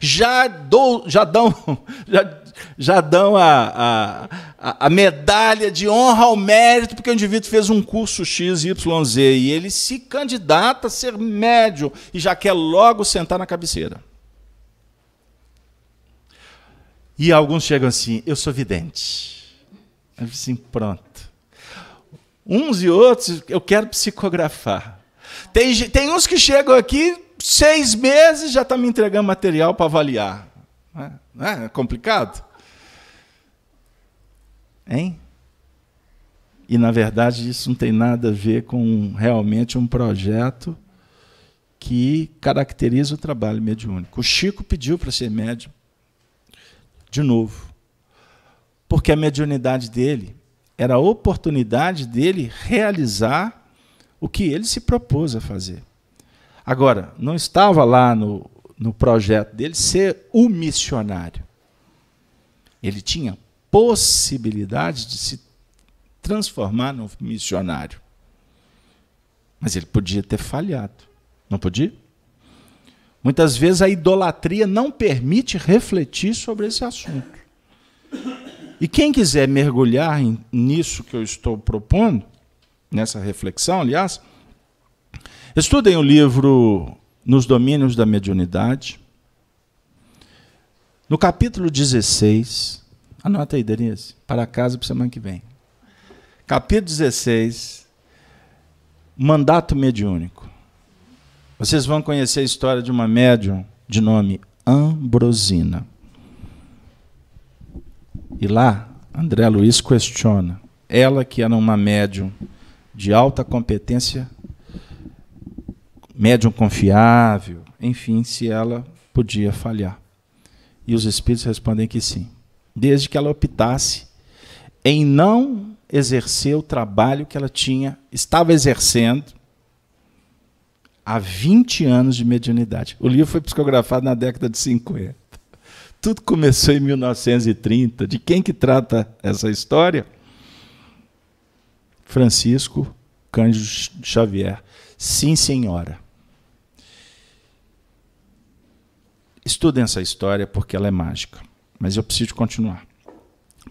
Já, dou, já dão, [LAUGHS] já, já dão a, a, a, medalha de honra ao mérito, porque o indivíduo fez um curso X, Y, Z, e ele se candidata a ser médium e já quer logo sentar na cabeceira. E alguns chegam assim: eu sou vidente. Eu assim, pronto. Uns e outros eu quero psicografar. Tem, tem uns que chegam aqui, seis meses já estão tá me entregando material para avaliar. Não é? é complicado? Hein? E, na verdade, isso não tem nada a ver com realmente um projeto que caracteriza o trabalho mediúnico. O Chico pediu para ser médium, de novo. Porque a mediunidade dele era a oportunidade dele realizar o que ele se propôs a fazer. Agora, não estava lá no, no projeto dele ser o missionário. Ele tinha possibilidade de se transformar num missionário. Mas ele podia ter falhado. Não podia? Muitas vezes a idolatria não permite refletir sobre esse assunto. E quem quiser mergulhar nisso que eu estou propondo, nessa reflexão, aliás, estudem o livro Nos Domínios da Mediunidade. No capítulo 16, anota aí, Denise, para casa para semana que vem. Capítulo 16, Mandato Mediúnico. Vocês vão conhecer a história de uma médium de nome Ambrosina. E lá, André Luiz questiona. Ela, que era uma médium de alta competência, médium confiável, enfim, se ela podia falhar. E os espíritos respondem que sim, desde que ela optasse em não exercer o trabalho que ela tinha, estava exercendo há 20 anos de mediunidade. O livro foi psicografado na década de 50. Tudo começou em 1930. De quem que trata essa história? Francisco Cândido Xavier. Sim, senhora. Estudem essa história porque ela é mágica. Mas eu preciso continuar.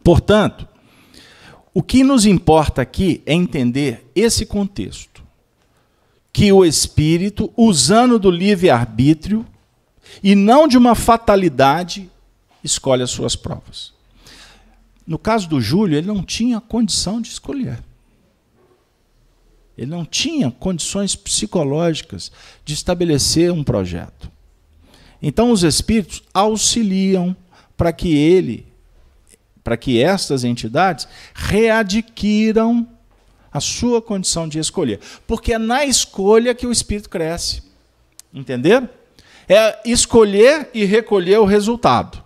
Portanto, o que nos importa aqui é entender esse contexto. Que o espírito, usando do livre-arbítrio, e não de uma fatalidade, escolhe as suas provas. no caso do Júlio, ele não tinha condição de escolher. Ele não tinha condições psicológicas de estabelecer um projeto. Então os espíritos auxiliam para que ele, para que estas entidades readquiram a sua condição de escolher. Porque é na escolha que o espírito cresce. Entenderam? É escolher e recolher o resultado.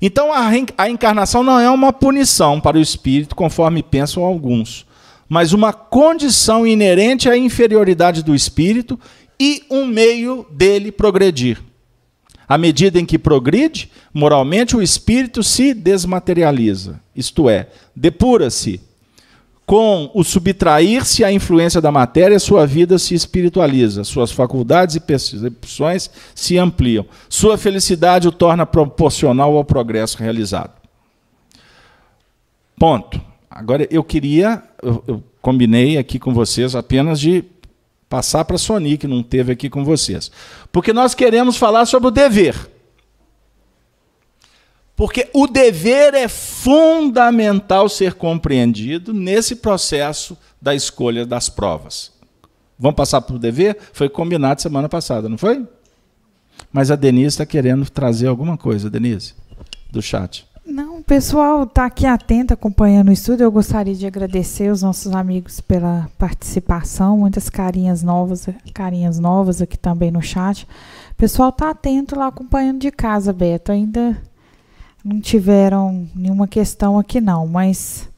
Então a, a encarnação não é uma punição para o espírito, conforme pensam alguns, mas uma condição inerente à inferioridade do espírito e um meio dele progredir. À medida em que progride, moralmente o espírito se desmaterializa, isto é, depura-se. Com o subtrair-se à influência da matéria, sua vida se espiritualiza, suas faculdades e percepções se ampliam. Sua felicidade o torna proporcional ao progresso realizado. Ponto. Agora eu queria, eu, eu combinei aqui com vocês apenas de passar para a Sony, que não teve aqui com vocês. Porque nós queremos falar sobre o dever. Porque o dever é fundamental ser compreendido nesse processo da escolha das provas. Vamos passar para o dever? Foi combinado semana passada, não foi? Mas a Denise está querendo trazer alguma coisa, Denise, do chat. Não, o pessoal está aqui atento, acompanhando o estudo. Eu gostaria de agradecer os nossos amigos pela participação, muitas carinhas novas, carinhas novas aqui também no chat. O pessoal está atento lá acompanhando de casa, Beto. Ainda não tiveram nenhuma questão aqui não, mas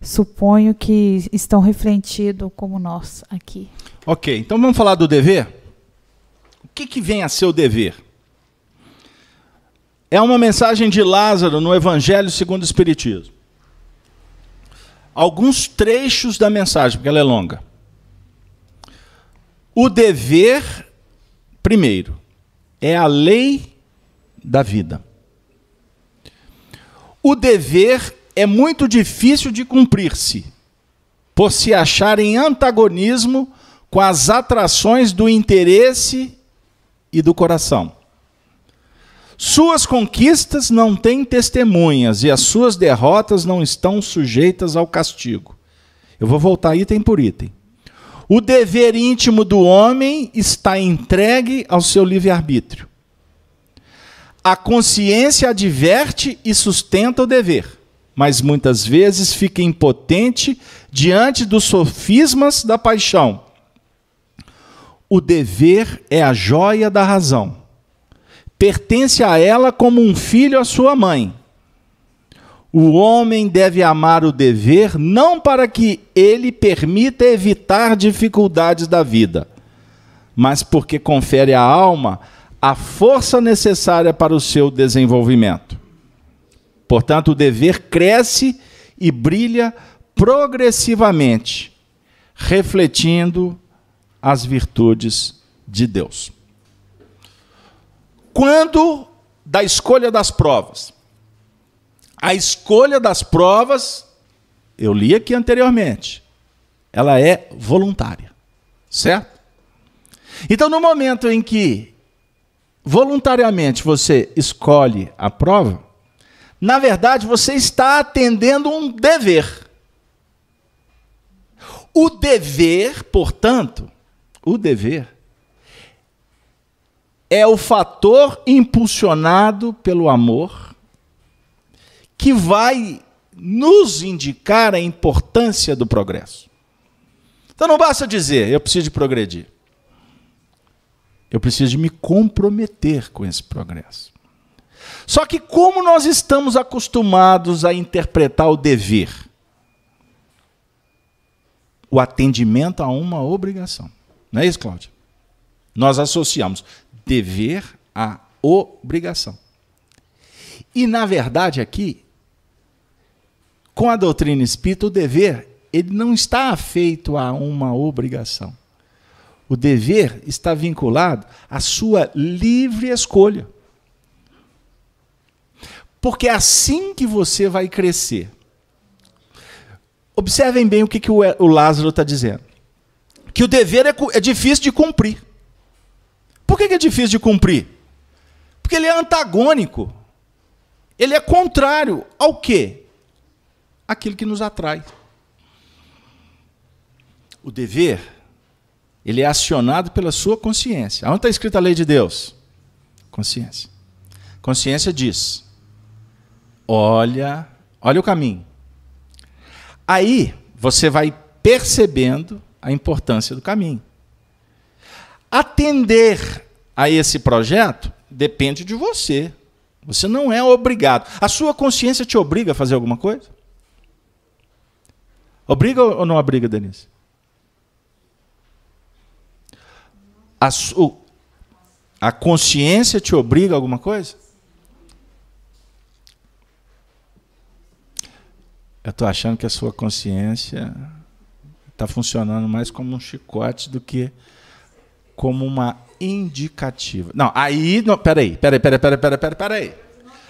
suponho que estão refletindo como nós aqui. Ok, então vamos falar do dever? O que, que vem a ser o dever? é uma mensagem de Lázaro no Evangelho segundo o Espiritismo. Alguns trechos da mensagem, porque ela é longa. O dever, primeiro, é a lei da vida. O dever é muito difícil de cumprir-se, por se achar em antagonismo com as atrações do interesse e do coração. Suas conquistas não têm testemunhas e as suas derrotas não estão sujeitas ao castigo. Eu vou voltar item por item. O dever íntimo do homem está entregue ao seu livre-arbítrio. A consciência adverte e sustenta o dever, mas muitas vezes fica impotente diante dos sofismas da paixão. O dever é a joia da razão pertence a ela como um filho à sua mãe. O homem deve amar o dever não para que ele permita evitar dificuldades da vida, mas porque confere à alma a força necessária para o seu desenvolvimento. Portanto, o dever cresce e brilha progressivamente, refletindo as virtudes de Deus. Quando da escolha das provas? A escolha das provas, eu li aqui anteriormente, ela é voluntária, certo? Então, no momento em que voluntariamente você escolhe a prova, na verdade você está atendendo um dever. O dever, portanto, o dever é o fator impulsionado pelo amor que vai nos indicar a importância do progresso. Então não basta dizer, eu preciso de progredir. Eu preciso de me comprometer com esse progresso. Só que como nós estamos acostumados a interpretar o dever? O atendimento a uma obrigação. Não é isso, Cláudio? Nós associamos dever à obrigação. E, na verdade, aqui, com a doutrina espírita, o dever ele não está feito a uma obrigação. O dever está vinculado à sua livre escolha. Porque é assim que você vai crescer. Observem bem o que, que o Lázaro está dizendo. Que o dever é, é difícil de cumprir. Por que é difícil de cumprir? Porque ele é antagônico. Ele é contrário ao quê? aquilo que nos atrai. O dever, ele é acionado pela sua consciência. Onde está escrita a lei de Deus? Consciência. Consciência diz: olha, olha o caminho. Aí você vai percebendo a importância do caminho. Atender a esse projeto depende de você. Você não é obrigado. A sua consciência te obriga a fazer alguma coisa? Obriga ou não obriga, Denise? A, a consciência te obriga a alguma coisa? Eu estou achando que a sua consciência está funcionando mais como um chicote do que como uma indicativa. Não, aí. Não, peraí, peraí, peraí, peraí, peraí, peraí, peraí.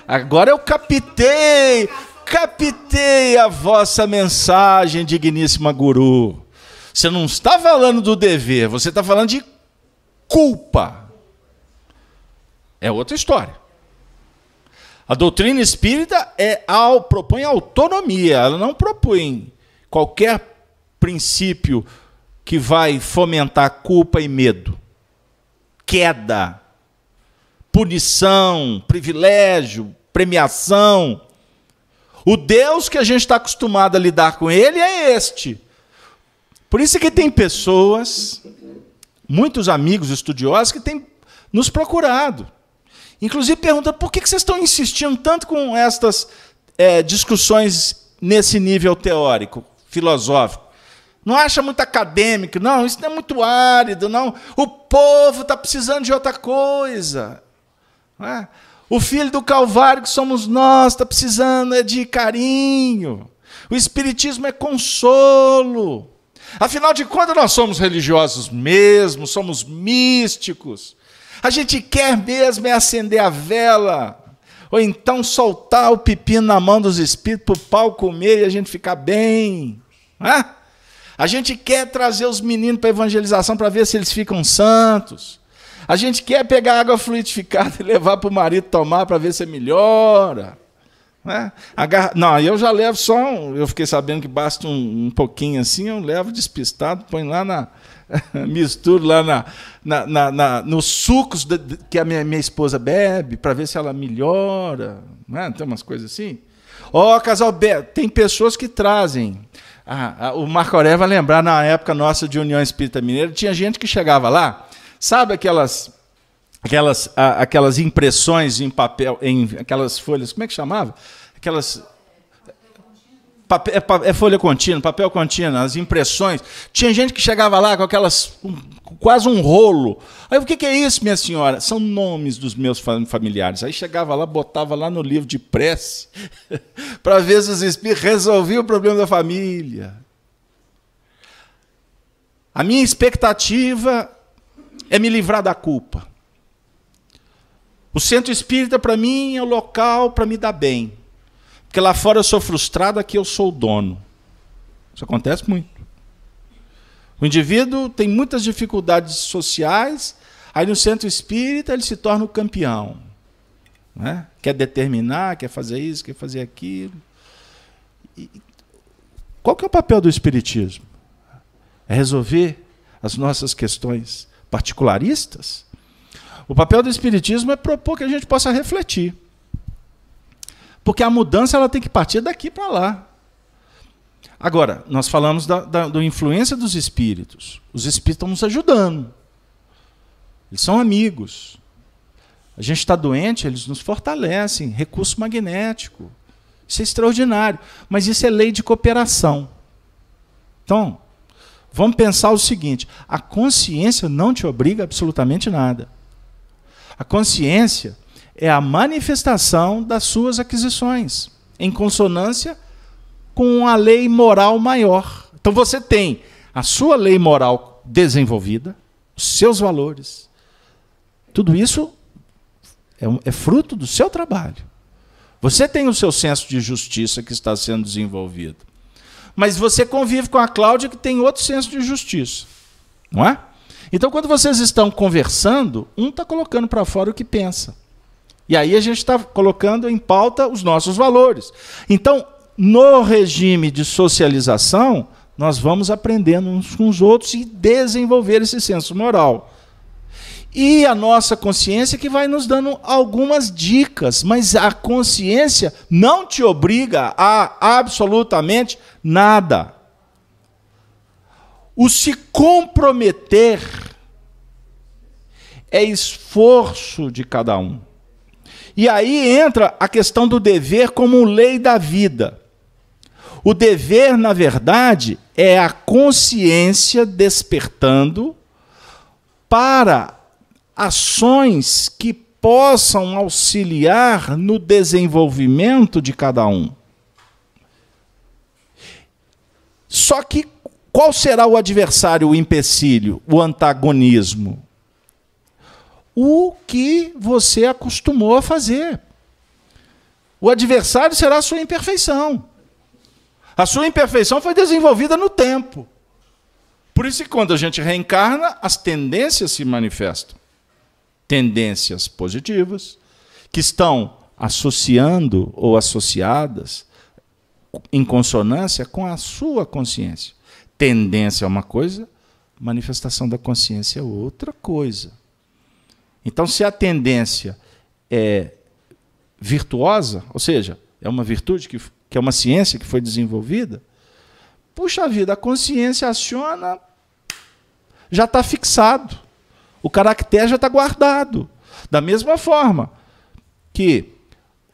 Agora eu captei, captei a vossa mensagem, digníssima guru. Você não está falando do dever, você está falando de culpa. É outra história. A doutrina espírita é ao, propõe autonomia, ela não propõe qualquer princípio que vai fomentar culpa e medo queda, punição, privilégio, premiação. O Deus que a gente está acostumado a lidar com ele é este. Por isso que tem pessoas, muitos amigos estudiosos, que têm nos procurado. Inclusive perguntando por que vocês estão insistindo tanto com estas é, discussões nesse nível teórico, filosófico. Não acha muito acadêmico, não, isso não é muito árido, não. O povo está precisando de outra coisa. É? O filho do Calvário, que somos nós, está precisando é de carinho. O Espiritismo é consolo. Afinal de contas, nós somos religiosos mesmo, somos místicos. A gente quer mesmo é acender a vela, ou então soltar o pepino na mão dos espíritos para o pau comer e a gente ficar bem. Não é? A gente quer trazer os meninos para evangelização para ver se eles ficam santos. A gente quer pegar água fluidificada [LAUGHS] e levar para o marido tomar para ver se melhora. Né? Não, eu já levo só. Um... Eu fiquei sabendo que basta um, um pouquinho assim, eu levo despistado, põe lá na. [LAUGHS] misturo lá na, na, na, na, nos sucos de, de, que a minha, minha esposa bebe, para ver se ela melhora. Né? Tem umas coisas assim. Ó, oh, casal, tem pessoas que trazem ah, ah, o Marco Aurélio vai lembrar, na época nossa de União Espírita Mineira, tinha gente que chegava lá, sabe aquelas aquelas, ah, aquelas impressões em papel, em aquelas folhas, como é que chamava? Aquelas é, é, folha contínua, papel contínuo, as impressões. Tinha gente que chegava lá com aquelas. Um, quase um rolo. Aí o que, é isso, minha senhora? São nomes dos meus familiares. Aí chegava lá, botava lá no livro de prece, [LAUGHS] para ver se os espíritos resolviam o problema da família. A minha expectativa é me livrar da culpa. O centro espírita, para mim, é o local para me dar bem. Porque lá fora eu sou frustrado, aqui eu sou o dono. Isso acontece muito. O indivíduo tem muitas dificuldades sociais, aí no centro espírita ele se torna o campeão. Né? Quer determinar, quer fazer isso, quer fazer aquilo. E qual que é o papel do espiritismo? É resolver as nossas questões particularistas? O papel do espiritismo é propor que a gente possa refletir. Porque a mudança ela tem que partir daqui para lá. Agora, nós falamos da, da, da, influência dos espíritos. Os espíritos estão nos ajudando. Eles são amigos. A gente está doente, eles nos fortalecem. Recurso magnético. Isso é extraordinário. Mas isso é lei de cooperação. Então, vamos pensar o seguinte: a consciência não te obriga absolutamente nada. A consciência é a manifestação das suas aquisições, em consonância com a lei moral maior. Então você tem a sua lei moral desenvolvida, os seus valores. Tudo isso é, um, é fruto do seu trabalho. Você tem o seu senso de justiça que está sendo desenvolvido. Mas você convive com a Cláudia que tem outro senso de justiça. Não é? Então, quando vocês estão conversando, um está colocando para fora o que pensa. E aí a gente está colocando em pauta os nossos valores. Então, no regime de socialização, nós vamos aprendendo uns com os outros e desenvolver esse senso moral. E a nossa consciência que vai nos dando algumas dicas, mas a consciência não te obriga a absolutamente nada. O se comprometer é esforço de cada um. E aí entra a questão do dever como lei da vida. O dever, na verdade, é a consciência despertando para ações que possam auxiliar no desenvolvimento de cada um. Só que qual será o adversário, o empecilho, o antagonismo? O que você acostumou a fazer. O adversário será a sua imperfeição. A sua imperfeição foi desenvolvida no tempo. Por isso que quando a gente reencarna, as tendências se manifestam. Tendências positivas, que estão associando ou associadas em consonância com a sua consciência. Tendência é uma coisa, manifestação da consciência é outra coisa. Então, se a tendência é virtuosa, ou seja, é uma virtude que que é uma ciência que foi desenvolvida, puxa vida, a consciência aciona, já está fixado. O caractere já está guardado. Da mesma forma que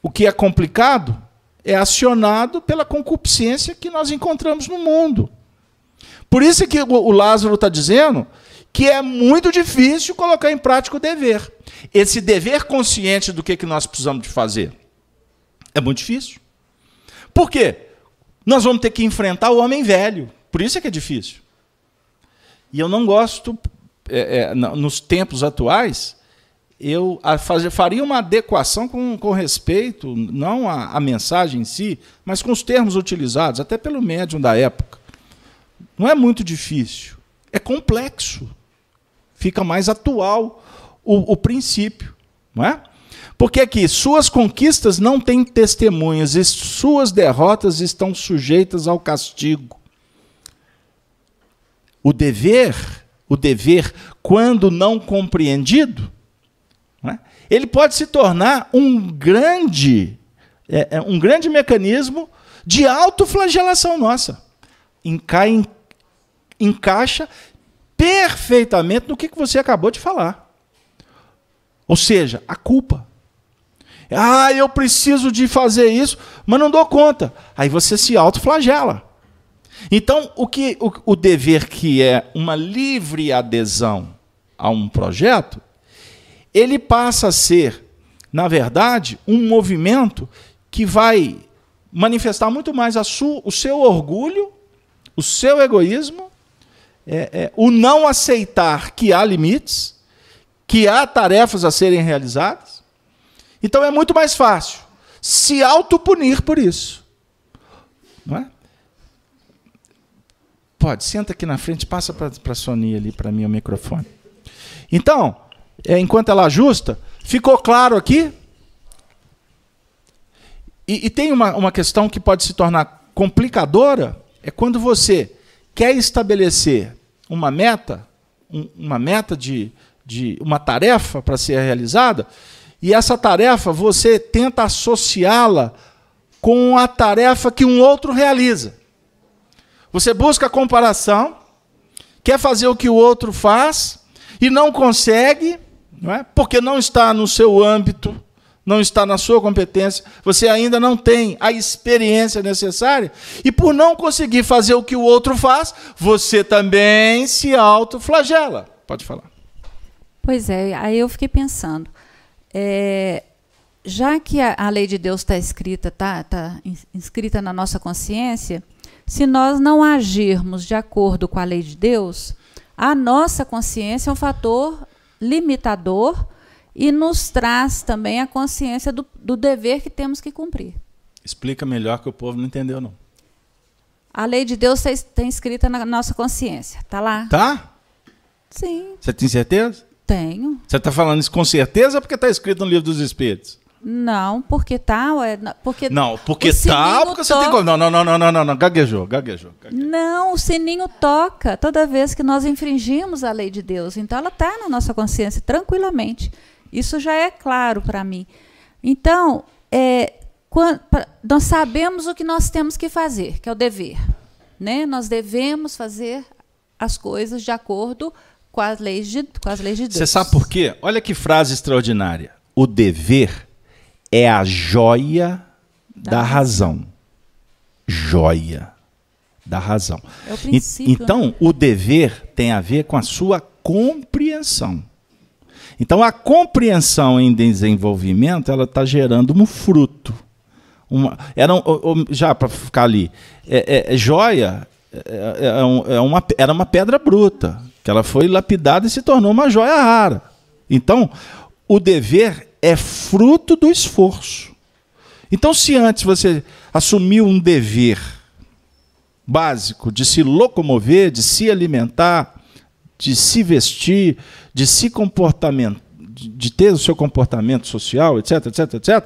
o que é complicado é acionado pela concupiscência que nós encontramos no mundo. Por isso que o Lázaro está dizendo que é muito difícil colocar em prática o dever. Esse dever consciente do que, que nós precisamos de fazer. É muito difícil. Por quê? Nós vamos ter que enfrentar o homem velho. Por isso é que é difícil. E eu não gosto, é, é, nos tempos atuais, eu fazer, faria uma adequação com, com respeito, não à, mensagem em si, mas com os termos utilizados, até pelo médium da época. Não é muito difícil, é complexo. Fica mais atual o, o princípio. Não é? Porque aqui, suas conquistas não têm testemunhas e suas derrotas estão sujeitas ao castigo. O dever, o dever, quando não compreendido, não é? ele pode se tornar um grande, é, é um grande mecanismo de autoflagelação nossa. Enca, encaixa perfeitamente no que você acabou de falar. Ou seja, a culpa. Ah, eu preciso de fazer isso, mas não dou conta. Aí você se autoflagela. Então, o que o, o dever que é uma livre adesão a um projeto, ele passa a ser, na verdade, um movimento que vai manifestar muito mais sua, o seu orgulho, o seu egoísmo, é, é, o não aceitar que há limites, que há tarefas a serem realizadas, então é muito mais fácil se autopunir por isso. Não é? Pode, senta aqui na frente, passa para a Sonia ali para mim o microfone. Então, é, enquanto ela ajusta, ficou claro aqui? E, e tem uma, uma questão que pode se tornar complicadora, é quando você quer estabelecer uma meta, um, uma meta de, de uma tarefa para ser realizada, e essa tarefa você tenta associá-la com a tarefa que um outro realiza. Você busca comparação, quer fazer o que o outro faz e não consegue, não é? porque não está no seu âmbito, não está na sua competência, você ainda não tem a experiência necessária, e por não conseguir fazer o que o outro faz, você também se autoflagela. Pode falar. Pois é, aí eu fiquei pensando. É, já que a, a, lei de Deus está escrita, está tá inscrita na nossa consciência, se nós não agirmos de acordo com a lei de Deus, a nossa consciência é um fator limitador e nos traz também a consciência do, do dever que temos que cumprir. Explica melhor que o povo não entendeu, não. A lei de Deus está escrita na nossa consciência. Está lá? Tá? Sim. Você tem certeza? Tenho. Você está falando isso com certeza ou porque está escrito no livro dos Espíritos? Não, porque tá, ué, porque Não, porque tá, porque você tem. toca. Não, não, não, não, não, não, não. Gaguejou, gaguejou. gaguejou. Não, o sininho toca toda vez que nós infringimos a lei de Deus. Então ela está na nossa consciência tranquilamente. Isso já é claro para mim. Então, é, quan- pra- nós sabemos o que nós temos que fazer, que é o dever. Né? Nós devemos fazer as coisas de acordo com as leis de, com as leis de Deus. Você sabe por quê? Olha que frase extraordinária. O dever é a joia da, Da razão. Joia da razão. É o E- princípio. então, o dever tem a ver com a sua compreensão. Então, a compreensão em desenvolvimento, ela está gerando um fruto. Uma, era um- já para ficar ali, é, é- é joia é- é um- é uma, era uma pedra bruta, que ela foi lapidada e se tornou uma joia rara. Então, o dever é fruto do esforço. Então, se antes você assumiu um dever básico de se locomover, de se alimentar, de se vestir, de se comportamento, de ter o seu comportamento social, etc, etc, etc.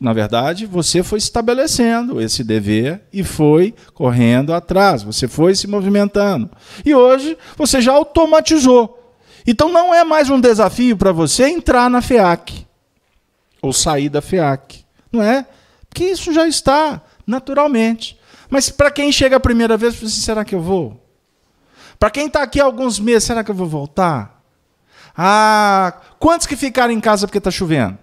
Na verdade, você foi estabelecendo esse dever e foi correndo atrás, você foi se movimentando. E hoje você já automatizou. Então não é mais um desafio para você entrar na FEAC ou sair da FEAC, não é? Porque isso já está naturalmente. Mas para quem chega a primeira vez, fala assim, será que eu vou? Para quem está aqui há alguns meses, será que eu vou voltar? Ah, quantos que ficaram em casa porque está chovendo?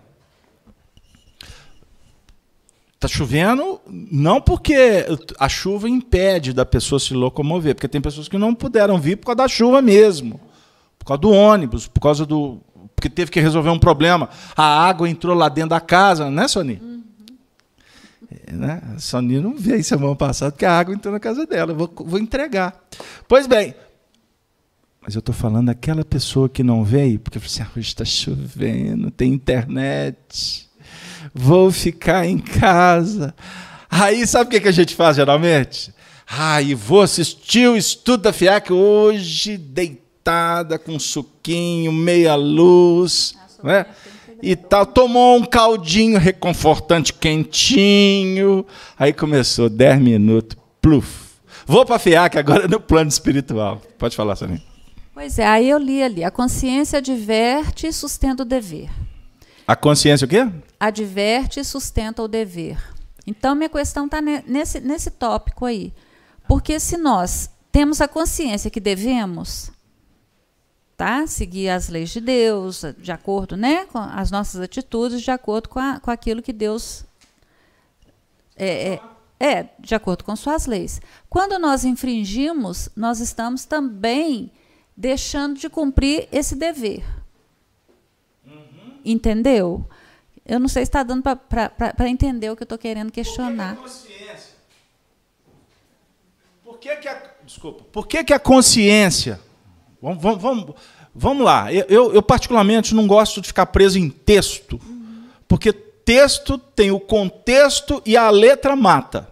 Está chovendo não porque a chuva impede da pessoa se locomover, porque tem pessoas que não puderam vir por causa da chuva mesmo, por causa do ônibus, por causa do. porque teve que resolver um problema. A água entrou lá dentro da casa, né, Sony? É, né? A Sony não veio semana passada porque a água entrou na casa dela. Eu vou, vou entregar. Pois bem, mas eu estou falando daquela pessoa que não veio, porque falou assim, ah, hoje está chovendo, tem internet, vou ficar em casa. Aí sabe o que, a gente faz geralmente? Ah, e vou assistir o estudo da FIAC hoje, deitada, com suquinho, meia luz, né? e tal. Tomou um caldinho reconfortante quentinho. Aí começou 10 minutos, pluf. Vou para a FIAC agora no plano espiritual. Pode falar, Soninha. Pois é, aí eu li ali, a consciência adverte e sustenta o dever. A consciência o quê? Adverte e sustenta o dever. Então, minha questão está nesse, nesse tópico aí. Porque se nós temos a consciência que devemos tá, seguir as leis de Deus, de acordo né, com as nossas atitudes, de acordo com, a, com aquilo que Deus é, é, é, de acordo com suas leis. Quando nós infringimos, nós estamos também deixando de cumprir esse dever. Entendeu? Eu não sei se está dando para entender o que eu estou querendo questionar. Por que, que a, desculpa, por que, que a consciência. Vamos, vamos, vamos, vamos lá. Eu, eu, eu, particularmente, não gosto de ficar preso em texto, porque texto tem o contexto e a letra mata.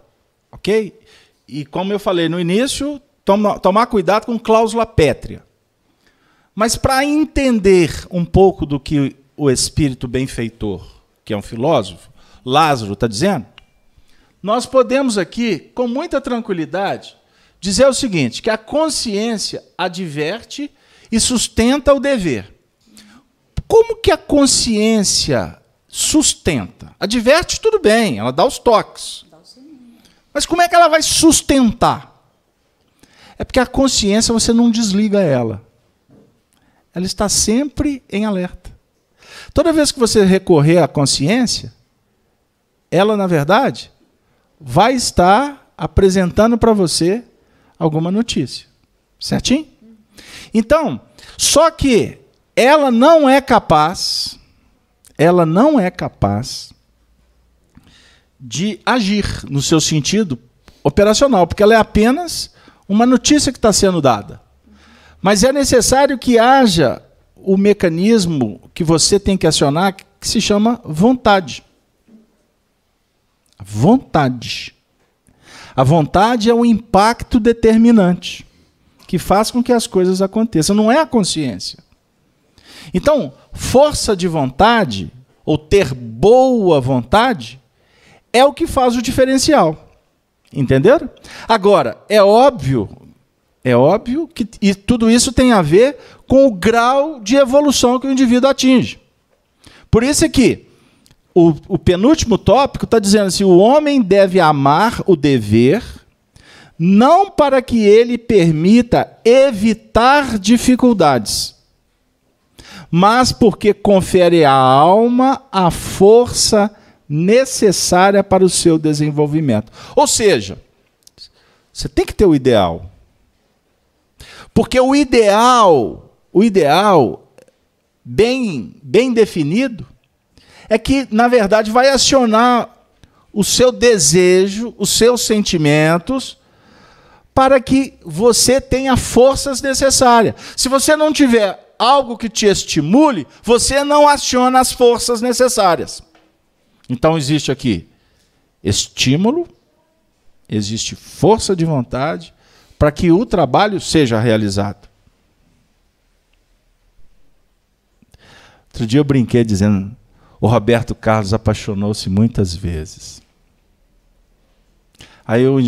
Ok? E como eu falei no início, toma, tomar cuidado com cláusula pétrea. Mas para entender um pouco do que o espírito benfeitor, que é um filósofo, Lázaro está dizendo, nós podemos aqui, com muita tranquilidade, dizer o seguinte: que a consciência adverte e sustenta o dever. Como que a consciência sustenta? Adverte, tudo bem, ela dá os toques. Mas como é que ela vai sustentar? É porque a consciência você não desliga ela. Ela está sempre em alerta. Toda vez que você recorrer à consciência, ela, na verdade, vai estar apresentando para você alguma notícia. Certinho? Então, só que ela não é capaz, ela não é capaz de agir no seu sentido operacional, porque ela é apenas uma notícia que está sendo dada. Mas é necessário que haja o mecanismo que você tem que acionar, que se chama vontade. Vontade. A vontade é um impacto determinante que faz com que as coisas aconteçam, não é a consciência. Então, força de vontade ou ter boa vontade, é o que faz o diferencial. Entenderam? Agora, é óbvio, é óbvio que e tudo isso tem a ver com o grau de evolução que o indivíduo atinge. Por isso é que o, o penúltimo tópico está dizendo assim: o homem deve amar o dever, não para que ele permita evitar dificuldades, mas porque confere à alma a força necessária para o seu desenvolvimento. Ou seja, você tem que ter o ideal. Porque o ideal, o ideal bem bem definido é que na verdade vai acionar o seu desejo, os seus sentimentos para que você tenha forças necessárias. Se você não tiver algo que te estimule, você não aciona as forças necessárias. Então existe aqui estímulo, existe força de vontade para que o trabalho seja realizado. Outro dia eu brinquei dizendo: o Roberto Carlos apaixonou-se muitas vezes. Aí o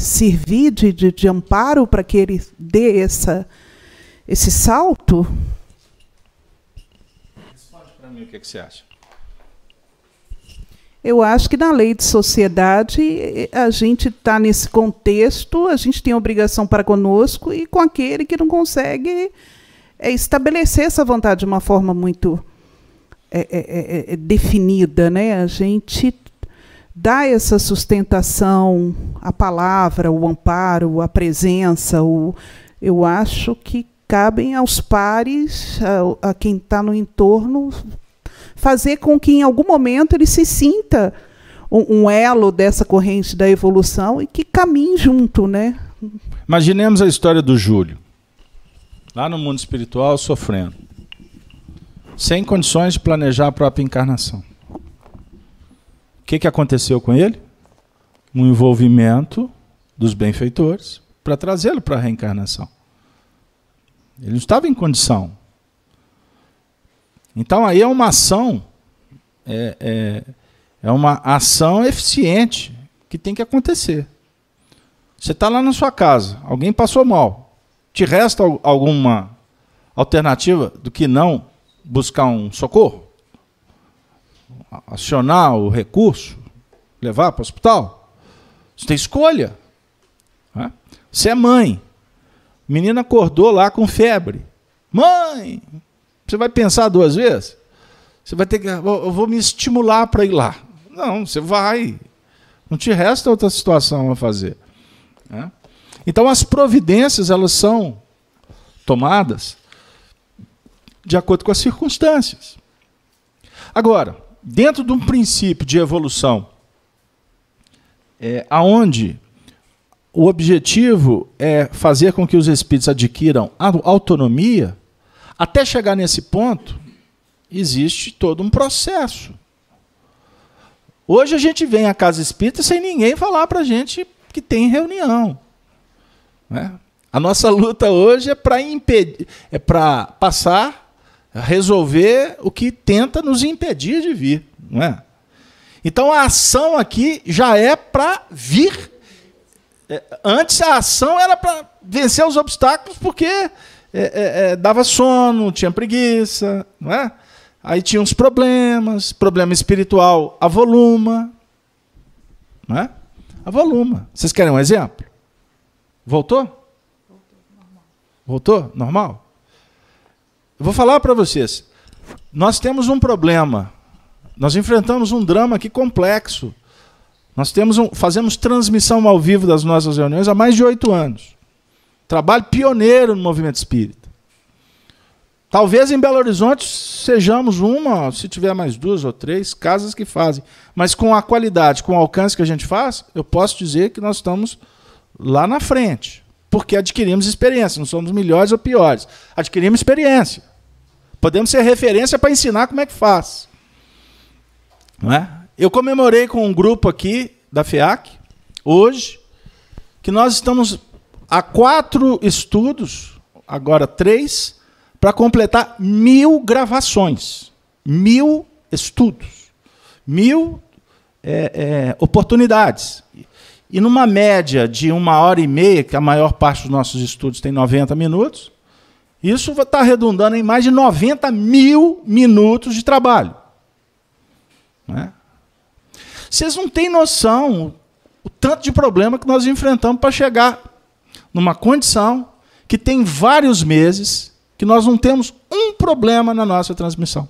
servir de, de, de amparo para que ele dê essa, esse salto? Responde para mim o que, que você acha. Eu acho que na lei de sociedade a gente está nesse contexto, a gente tem obrigação para conosco e com aquele que não consegue é, estabelecer essa vontade de uma forma muito é, é, é, é definida, né? A gente dá essa sustentação, a palavra, o amparo, a presença, o, eu acho que cabem aos pares, a, a quem está no entorno, fazer com que em algum momento ele se sinta um, um, elo dessa corrente da evolução e que caminhe junto, né? Imaginemos a história do Júlio, lá no mundo espiritual, sofrendo, sem condições de planejar a própria encarnação. Que, que aconteceu com ele? Um envolvimento dos benfeitores para trazê-lo para a reencarnação. Ele não estava em condição. Então aí é uma ação, é, é, é uma ação eficiente que tem que acontecer. Você está lá na sua casa, alguém passou mal. Te resta alguma alternativa do que não buscar um socorro? Acionar o recurso? Levar para o hospital? Você tem escolha. Né? Você é mãe. O menino acordou lá com febre. Mãe, você vai pensar duas vezes? Você vai ter que. Eu vou me estimular para ir lá. Não, você vai. Não te resta outra situação a fazer. Né? Então as providências elas são tomadas de acordo com as circunstâncias. Agora, dentro de um princípio de evolução, é, aonde o objetivo é fazer com que os espíritos adquiram autonomia, até chegar nesse ponto, existe todo um processo. Hoje a gente vem à casa espírita sem ninguém falar para a gente que tem reunião. Né? A nossa luta hoje é para impedir, é para passar, resolver o que tenta nos impedir de vir, não é? Então a ação aqui já é para vir. É, antes a ação era para vencer os obstáculos, porque é, é, é, dava sono, tinha preguiça, não é? Aí tinha uns problemas, problema espiritual, a voluma, não é? A voluma. Vocês querem um exemplo? Voltou? Voltou? Normal? Eu vou falar para vocês. Nós temos um problema. Nós enfrentamos um drama aqui complexo. Nós temos um, fazemos transmissão ao vivo das nossas reuniões há mais de oito anos. Trabalho pioneiro no movimento espírita. Talvez em Belo Horizonte sejamos uma, se tiver mais duas ou três casas que fazem. Mas com a qualidade, com o alcance que a gente faz, eu posso dizer que nós estamos lá na frente. Porque adquirimos experiência, não somos melhores ou piores. Adquirimos experiência. Podemos ser referência para ensinar como é que faz. Não é? Eu comemorei com um grupo aqui da FEAC, hoje, que nós estamos Há quatro estudos, agora três, para completar mil gravações, mil estudos, mil é, é, oportunidades. E numa média de uma hora e meia, que a maior parte dos nossos estudos tem 90 minutos, isso está redundando em mais de 90 mil minutos de trabalho. Né? Vocês não têm noção o tanto de problema que nós enfrentamos para chegar numa condição que tem vários meses que nós não temos um problema na nossa transmissão.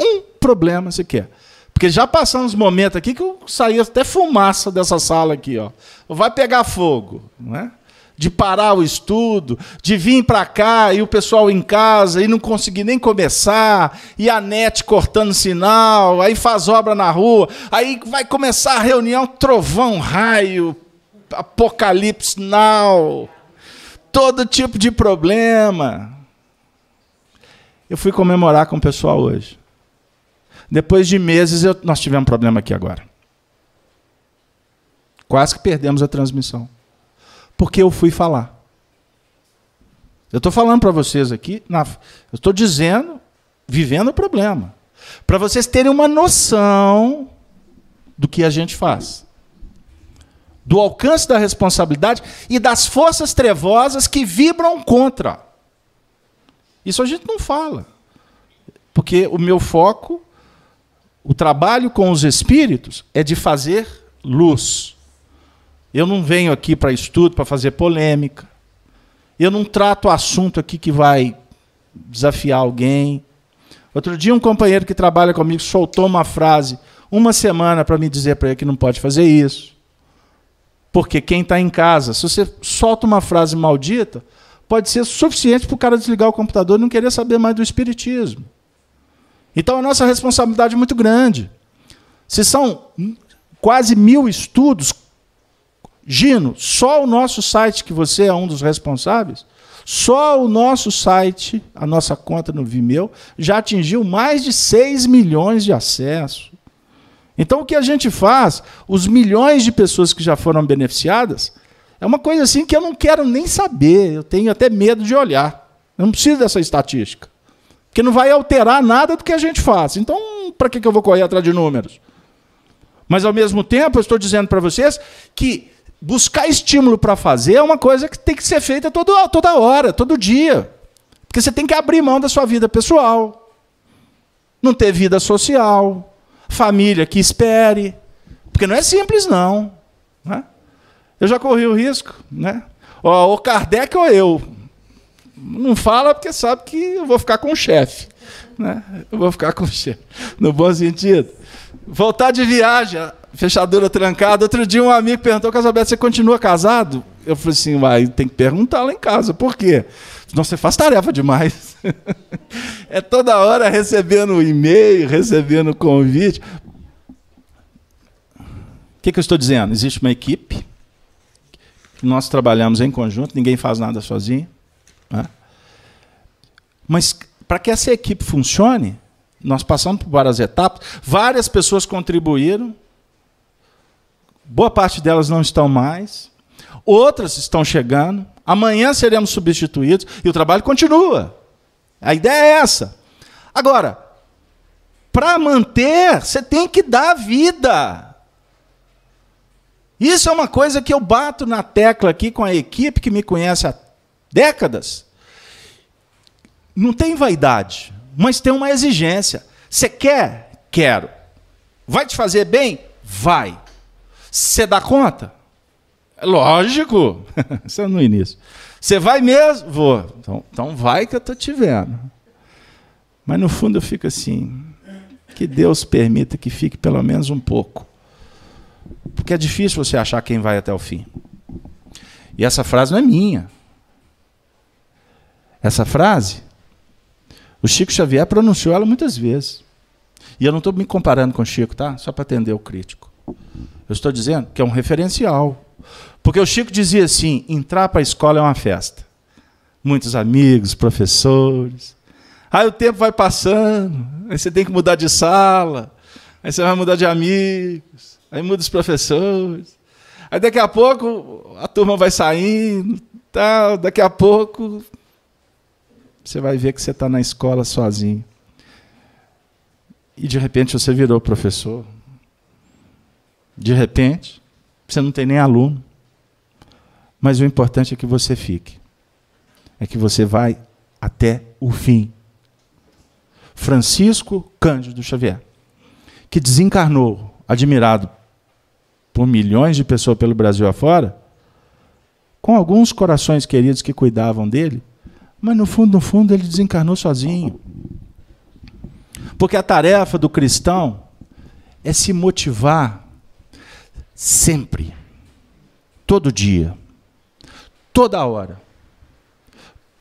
Um problema sequer. Porque já passamos momentos aqui que eu saía até fumaça dessa sala aqui, ó. Vai pegar fogo, não é? De parar o estudo, de vir para cá e o pessoal em casa e não conseguir nem começar, e a net cortando sinal, aí faz obra na rua, aí vai começar a reunião, trovão, raio, Apocalipse Now, todo tipo de problema. Eu fui comemorar com o pessoal hoje. Depois de meses, eu, nós tivemos um problema aqui agora. Quase que perdemos a transmissão. Porque eu fui falar. Eu estou falando para vocês aqui, na, eu estou dizendo, vivendo o problema. Para vocês terem uma noção do que a gente faz. do alcance da responsabilidade e das forças trevosas que vibram contra. Isso a gente não fala. Porque o meu foco, o trabalho com os espíritos, é de fazer luz. Eu não venho aqui para estudo, para fazer polêmica. Eu não trato o assunto aqui que vai desafiar alguém. Outro dia, um companheiro que trabalha comigo soltou uma frase uma semana para me dizer para ele que não pode fazer isso. Porque quem está em casa, se você solta uma frase maldita, pode ser suficiente para o cara desligar o computador e não querer saber mais do Espiritismo. Então a nossa responsabilidade é muito grande. Se são quase mil estudos, Gino, só o nosso site, que você é um dos responsáveis, só o nosso site, a nossa conta no Vimeo, já atingiu mais de 6 milhões de acessos. Então o que a gente faz, os milhões de pessoas que já foram beneficiadas, é uma coisa assim que eu não quero nem saber, eu tenho até medo de olhar. Eu não preciso dessa estatística. Porque não vai alterar nada do que a gente faz. Então, para que eu vou correr atrás de números? Mas, ao mesmo tempo, eu estou dizendo para vocês que buscar estímulo para fazer é uma coisa que tem que ser feita toda, toda hora, todo dia. Porque você tem que abrir mão da sua vida pessoal, não ter vida social, família que espere. Porque não é simples, não. Né? Eu já corri o risco. Né? Ó, o Kardec ou eu. Não fala porque sabe que eu vou ficar com o chefe. Né? Eu vou ficar com o chefe. No bom sentido. Voltar de viagem, fechadura trancada. Outro dia um amigo perguntou, Casalberto, você continua casado? Eu falei assim, vai, tem que perguntar lá em casa. Por quê? Não, você faz tarefa demais. [LAUGHS] é toda hora recebendo e-mail, recebendo convite. O que, que eu estou dizendo? Existe uma equipe, nós trabalhamos em conjunto, ninguém faz nada sozinho. Né? Mas para que essa equipe funcione, nós passamos por várias etapas, várias pessoas contribuíram, boa parte delas não estão mais, outras estão chegando, amanhã seremos substituídos e o trabalho continua. A ideia é essa. Agora, para manter, você tem que dar vida. Isso é uma coisa que eu bato na tecla aqui com a equipe que me conhece há décadas. Não tem vaidade, mas tem uma exigência. Você quer? Quero. Vai te fazer bem? Vai. Você dá conta? Lógico. [LAUGHS] Isso é no início. Você vai mesmo? Vou. Então, então vai que eu estou te vendo. Mas no fundo eu fico assim. Que Deus permita que fique pelo menos um pouco. Porque é difícil você achar quem vai até o fim. E essa frase não é minha. Essa frase, o Chico Xavier pronunciou ela muitas vezes. E eu não estou me comparando com o Chico, tá? Só para atender o crítico. Eu estou dizendo que é um referencial. Porque o Chico dizia assim: entrar para a escola é uma festa. Muitos amigos, professores. Aí o tempo vai passando, aí você tem que mudar de sala, aí você vai mudar de amigos, aí muda os professores. Aí daqui a pouco a turma vai saindo, tal, daqui a pouco você vai ver que você está na escola sozinho. E de repente você virou professor. De repente, você não tem nem aluno. Mas o importante é que você fique. É que você vai até o fim. Francisco Cândido Xavier, que desencarnou, admirado por milhões de pessoas pelo Brasil afora, com alguns corações queridos que cuidavam dele, mas no fundo, no fundo, ele desencarnou sozinho. Porque a tarefa do cristão é se motivar sempre, todo dia, toda hora,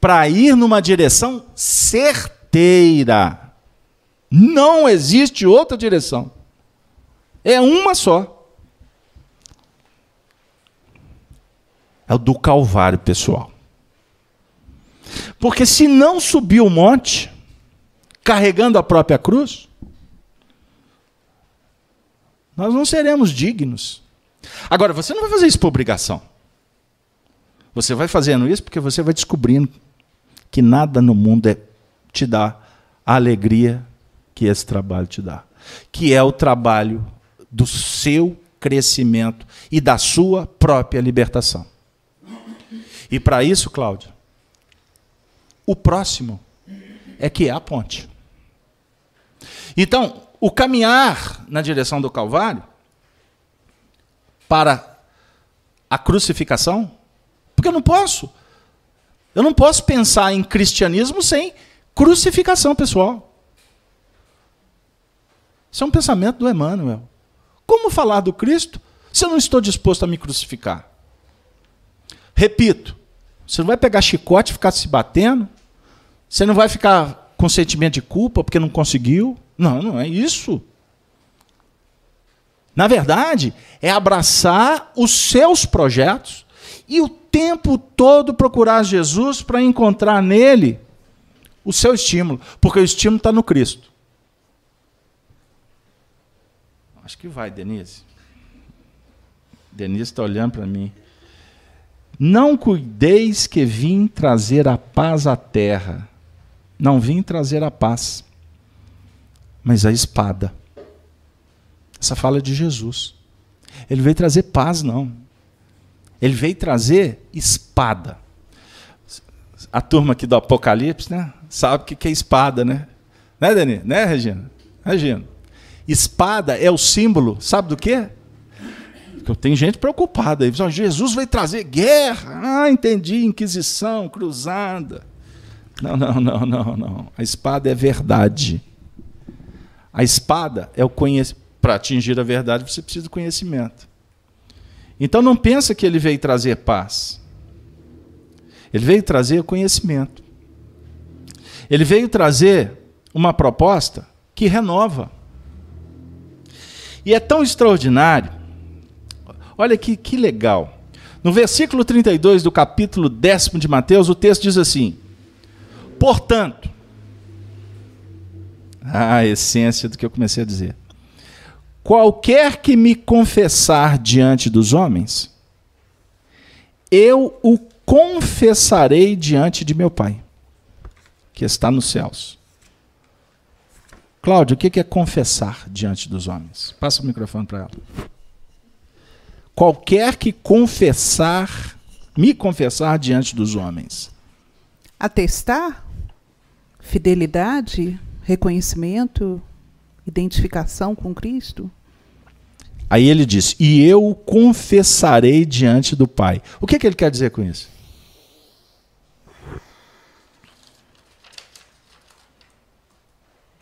para ir numa direção certeira. Não existe outra direção. É uma só. É o do Calvário, pessoal. Porque se não subir o monte, carregando a própria cruz, nós não seremos dignos. Agora, você não vai fazer isso por obrigação. Você vai fazendo isso porque você vai descobrindo que nada no mundo é, te dá a alegria que esse trabalho te dá. Que é o trabalho do seu crescimento e da sua própria libertação. E para isso, Cláudio, o próximo é que é a ponte. Então, o caminhar na direção do Calvário para a crucificação, porque eu não posso. Eu não posso pensar em cristianismo sem crucificação, pessoal. Isso é um pensamento do Emmanuel. Como falar do Cristo se eu não estou disposto a me crucificar? Repito, você não vai pegar chicote e ficar se batendo, você não vai ficar com sentimento de culpa porque não conseguiu. Não, não é isso. Na verdade, é abraçar os seus projetos e o tempo todo procurar Jesus para encontrar nele o seu estímulo, porque o estímulo está no Cristo. Acho que vai, Denise. Denise está olhando para mim. Não cuideis que vim trazer a paz à terra. Não vim trazer a paz, mas a espada. Essa fala é de Jesus. Ele veio trazer paz, não. Ele veio trazer espada. A turma aqui do Apocalipse, né? Sabe o que é espada, né? Né, Dani? Né, Regina? Regina. Espada é o símbolo, sabe do quê? Porque tem gente preocupada aí. Jesus veio trazer guerra. Ah, entendi. Inquisição, cruzada. Não, não, não, não, não. A espada é verdade. A espada é o conhecimento. Para atingir a verdade, você precisa de conhecimento. Então não pensa que ele veio trazer paz. Ele veio trazer conhecimento. Ele veio trazer uma proposta que renova. E é tão extraordinário. Olha que, que legal. No versículo 32 do capítulo décimo de Mateus, o texto diz assim: Portanto, a essência do que eu comecei a dizer. Qualquer que me confessar diante dos homens, eu o confessarei diante de meu Pai, que está nos céus. Cláudio, o que é confessar diante dos homens? Passa o microfone para ela. Qualquer que confessar, me confessar diante dos homens. Atestar? Fidelidade? Reconhecimento? Identificação com Cristo? Aí ele diz: E eu confessarei diante do Pai. O que, que ele quer dizer com isso?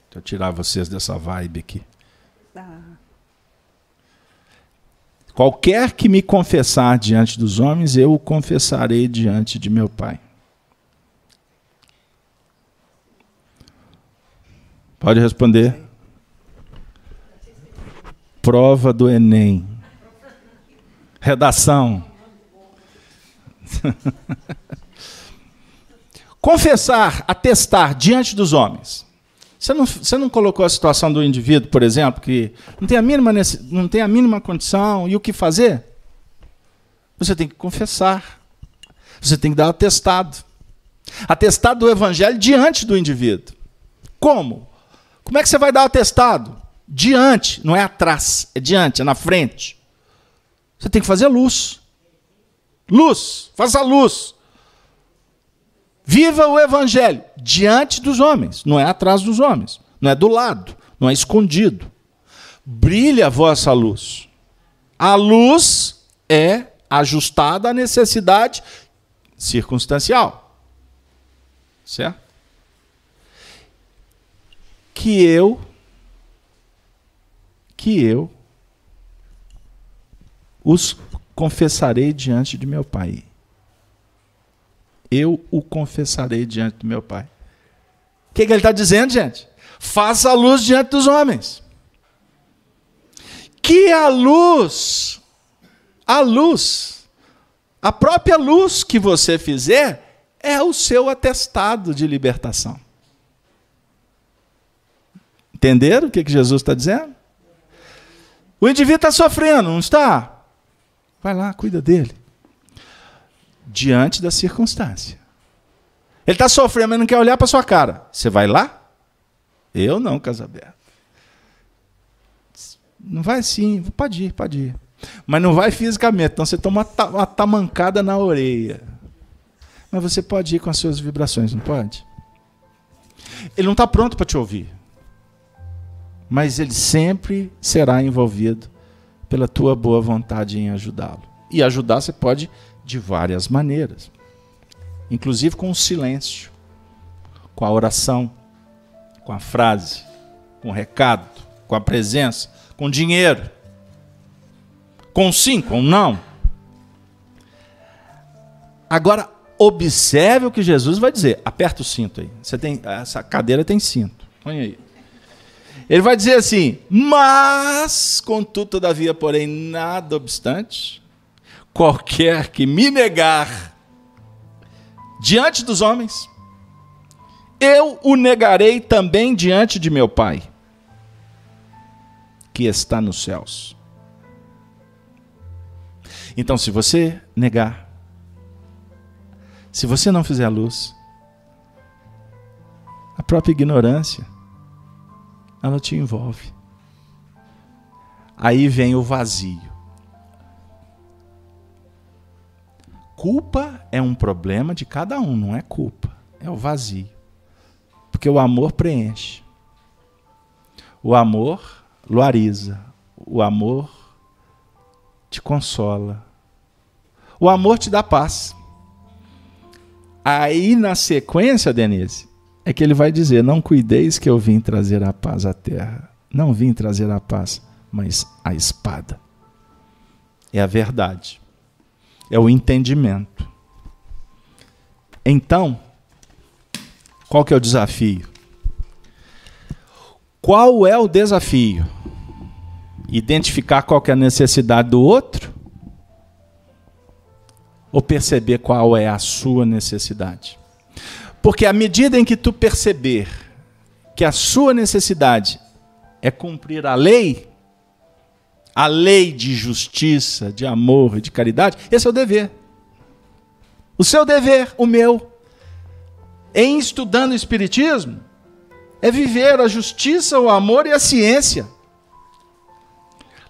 Deixa eu tirar vocês dessa vibe aqui. Ah. Qualquer que me confessar diante dos homens, eu o confessarei diante de meu Pai. Pode responder prova do Enem. Redação. [LAUGHS] Confessar, atestar diante dos homens. Você não, você não colocou a situação do indivíduo, por exemplo, que não tem, a mínima, não tem a mínima condição e o que fazer? Você tem que confessar. Você tem que dar atestado. Atestado do evangelho diante do indivíduo. Como? Como é que você vai dar atestado? Diante, não é atrás, é diante, é na frente. Você tem que fazer luz. Luz, faça luz. Viva o evangelho diante dos homens, não é atrás dos homens, não é do lado, não é escondido. Brilha a vossa luz. A luz é ajustada à necessidade circunstancial. Certo? Que eu que eu os confessarei diante de meu Pai. Eu o confessarei diante do meu Pai. O que, que ele está dizendo, gente? Faça a luz diante dos homens. Que a luz, a luz, a própria luz que você fizer é o seu atestado de libertação. Entenderam o que, que Jesus está dizendo? O indivíduo está sofrendo, não está? Vai lá, cuida dele. Diante da circunstância. Ele está sofrendo, mas não quer olhar para sua cara. Você vai lá? Eu não, Casaberto. Não vai sim, pode ir, pode ir. Mas não vai fisicamente, então você toma uma tamancada na orelha. Mas você pode ir com as suas vibrações, não pode? Ele não está pronto para te ouvir. Mas ele sempre será envolvido pela tua boa vontade em ajudá-lo. E ajudar você pode de várias maneiras, inclusive com o silêncio, com a oração, com a frase, com o recado, com a presença, com dinheiro, com sim, com não. Agora, observe o que Jesus vai dizer. Aperta o cinto aí. Você tem, essa cadeira tem cinto. Põe aí. Ele vai dizer assim: Mas, contudo, todavia, porém, nada obstante, qualquer que me negar diante dos homens, eu o negarei também diante de meu Pai, que está nos céus. Então, se você negar, se você não fizer a luz, a própria ignorância, ela te envolve. Aí vem o vazio. Culpa é um problema de cada um, não é culpa, é o vazio. Porque o amor preenche. O amor luariza. O amor te consola. O amor te dá paz. Aí na sequência, Denise, é que ele vai dizer: Não cuideis que eu vim trazer a paz à terra. Não vim trazer a paz, mas a espada. É a verdade. É o entendimento. Então, qual que é o desafio? Qual é o desafio? Identificar qual que é a necessidade do outro? Ou perceber qual é a sua necessidade? Porque à medida em que tu perceber que a sua necessidade é cumprir a lei, a lei de justiça, de amor e de caridade, esse é o dever. O seu dever, o meu, em estudando o Espiritismo, é viver a justiça, o amor e a ciência.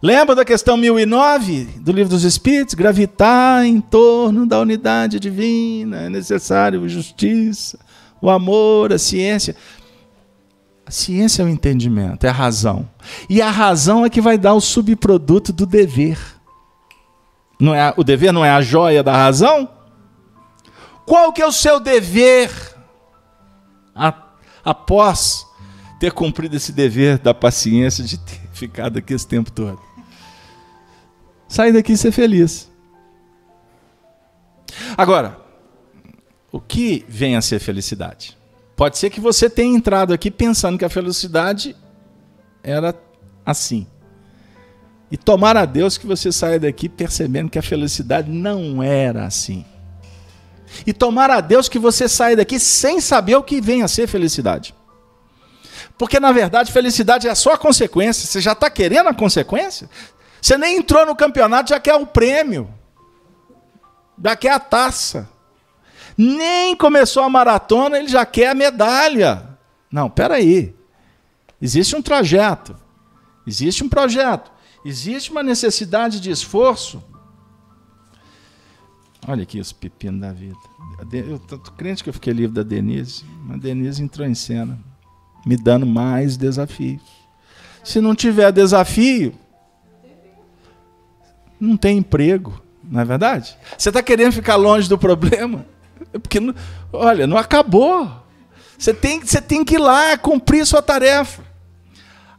Lembra da questão 1009 do Livro dos Espíritos? Gravitar em torno da unidade divina, é necessário justiça, o amor, a ciência. A ciência é o entendimento, é a razão. E a razão é que vai dar o subproduto do dever. Não é, o dever não é a joia da razão? Qual que é o seu dever a, após ter cumprido esse dever da paciência de ter [LAUGHS] ficado aqui esse tempo todo? Sair daqui e ser feliz. Agora, o que vem a ser felicidade? Pode ser que você tenha entrado aqui pensando que a felicidade era assim. E tomar a Deus que você saia daqui percebendo que a felicidade não era assim. E tomar a Deus que você saia daqui sem saber o que vem a ser felicidade. Porque na verdade felicidade é só a consequência. Você já está querendo a consequência? Você nem entrou no campeonato, já quer o prêmio, já quer a taça. Nem começou a maratona, ele já quer a medalha. Não, peraí. Existe um trajeto, existe um projeto, existe uma necessidade de esforço. Olha aqui os pepinos da vida. Eu estou crente que eu fiquei livre da Denise, mas a Denise entrou em cena, me dando mais desafios. Se não tiver desafio, não tem emprego, não é verdade? Você está querendo ficar longe do problema? Porque, olha, não acabou. Você tem, você tem que ir lá cumprir sua tarefa.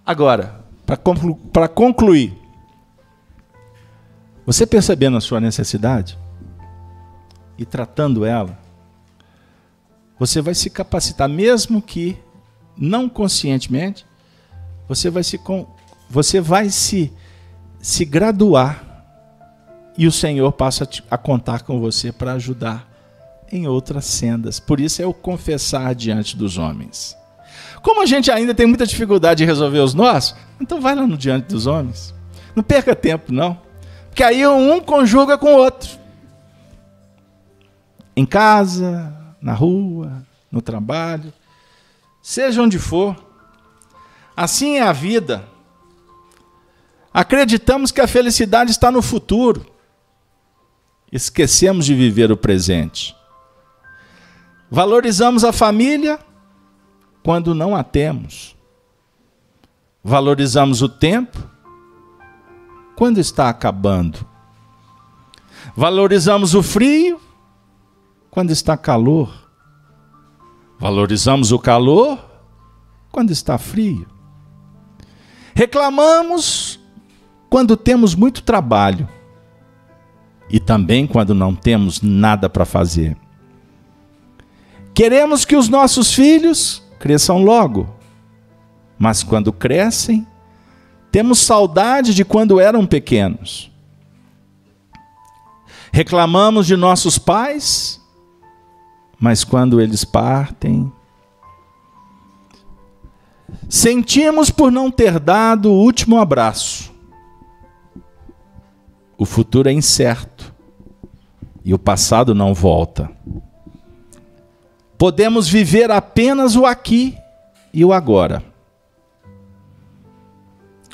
Agora, para conclu, concluir, você percebendo a sua necessidade e tratando ela, você vai se capacitar, mesmo que não conscientemente, você vai se, você vai se, se graduar e o Senhor passa a contar com você para ajudar em outras sendas. Por isso é o confessar diante dos homens. Como a gente ainda tem muita dificuldade de resolver os nossos, então vai lá no diante dos homens. Não perca tempo, não. Porque aí um conjuga com o outro. Em casa, na rua, no trabalho, seja onde for. Assim é a vida. Acreditamos que a felicidade está no futuro. Esquecemos de viver o presente. Valorizamos a família quando não a temos. Valorizamos o tempo quando está acabando. Valorizamos o frio quando está calor. Valorizamos o calor quando está frio. Reclamamos quando temos muito trabalho e também quando não temos nada para fazer. Queremos que os nossos filhos cresçam logo, mas quando crescem, temos saudade de quando eram pequenos. Reclamamos de nossos pais, mas quando eles partem, sentimos por não ter dado o último abraço. O futuro é incerto e o passado não volta. Podemos viver apenas o aqui e o agora.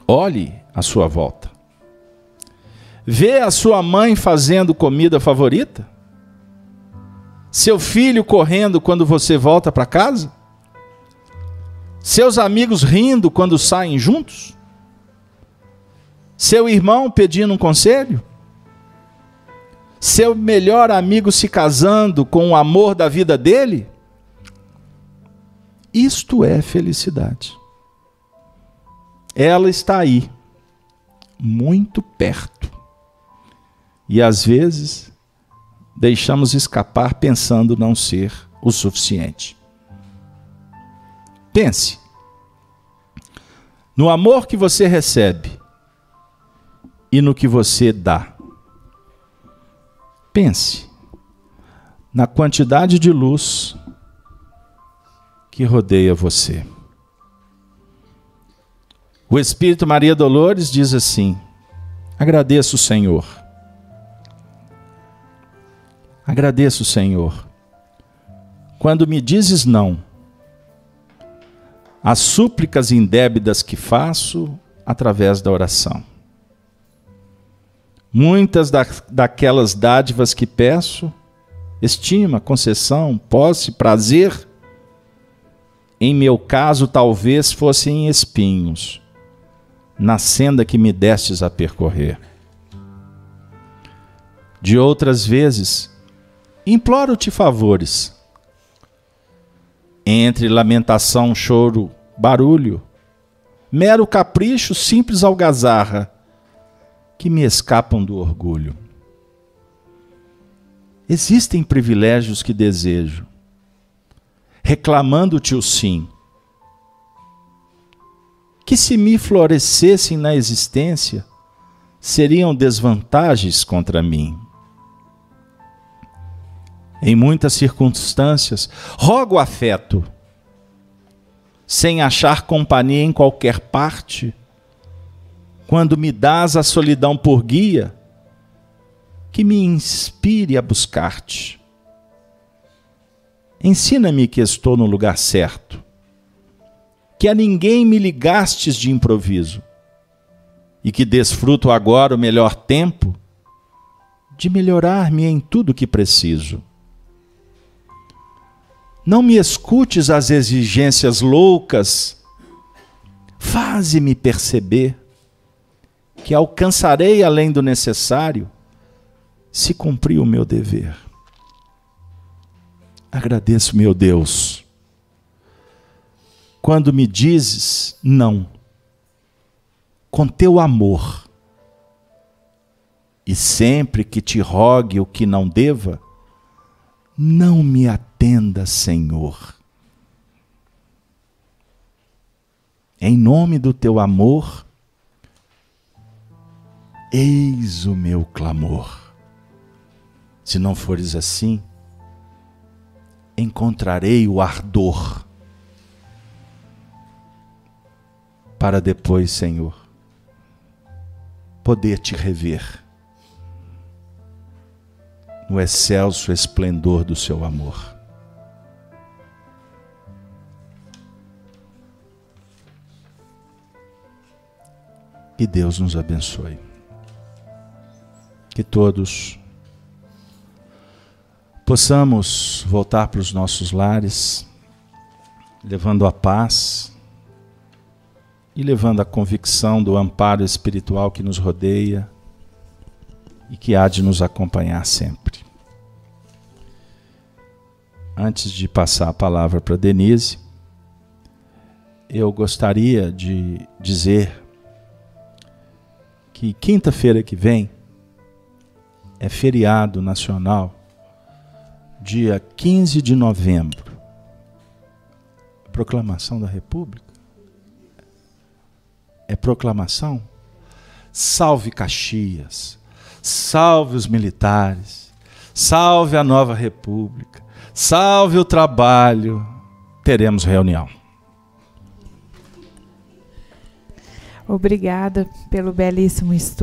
Olhe à sua volta. Vê a sua mãe fazendo comida favorita? Seu filho correndo quando você volta para casa? Seus amigos rindo quando saem juntos? Seu irmão pedindo um conselho? Seu melhor amigo se casando com o amor da vida dele? Isto é felicidade. Ela está aí, muito perto. E às vezes deixamos escapar pensando não ser o suficiente. Pense no amor que você recebe e no que você dá. Pense na quantidade de luz que rodeia você. O Espírito Maria Dolores diz assim: Agradeço, Senhor Agradeço, Senhor. Quando me dizes não, as súplicas indébidas que faço através da oração. Muitas da, daquelas dádivas que peço, estima, concessão, posse, prazer, em meu caso talvez fossem espinhos na senda que me destes a percorrer. De outras vezes, imploro-te favores. Entre lamentação, choro, barulho, mero capricho, simples algazarra, que me escapam do orgulho. Existem privilégios que desejo, reclamando-te o sim, que se me florescessem na existência, seriam desvantagens contra mim. Em muitas circunstâncias, rogo afeto, sem achar companhia em qualquer parte, quando me dás a solidão por guia, que me inspire a buscar-te. Ensina-me que estou no lugar certo, que a ninguém me ligastes de improviso, e que desfruto agora o melhor tempo de melhorar-me em tudo que preciso não me escutes as exigências loucas. Faze-me perceber que alcançarei além do necessário se cumprir o meu dever. Agradeço, meu Deus, quando me dizes não, com teu amor, e sempre que te rogue o que não deva, não me atenda, Senhor. Em nome do teu amor, eis o meu clamor. Se não fores assim, encontrarei o ardor para depois, Senhor, poder te rever no excelso esplendor do seu amor. e Deus nos abençoe. Que todos possamos voltar para os nossos lares, levando a paz e levando a convicção do amparo espiritual que nos rodeia e que há de nos acompanhar sempre. Antes de passar a palavra para Denise, eu gostaria de dizer que quinta-feira que vem é feriado nacional, dia 15 de novembro. Proclamação da República? É proclamação? Salve Caxias, salve os militares, salve a nova República, salve o trabalho. Teremos reunião. Obrigada pelo belíssimo estudo.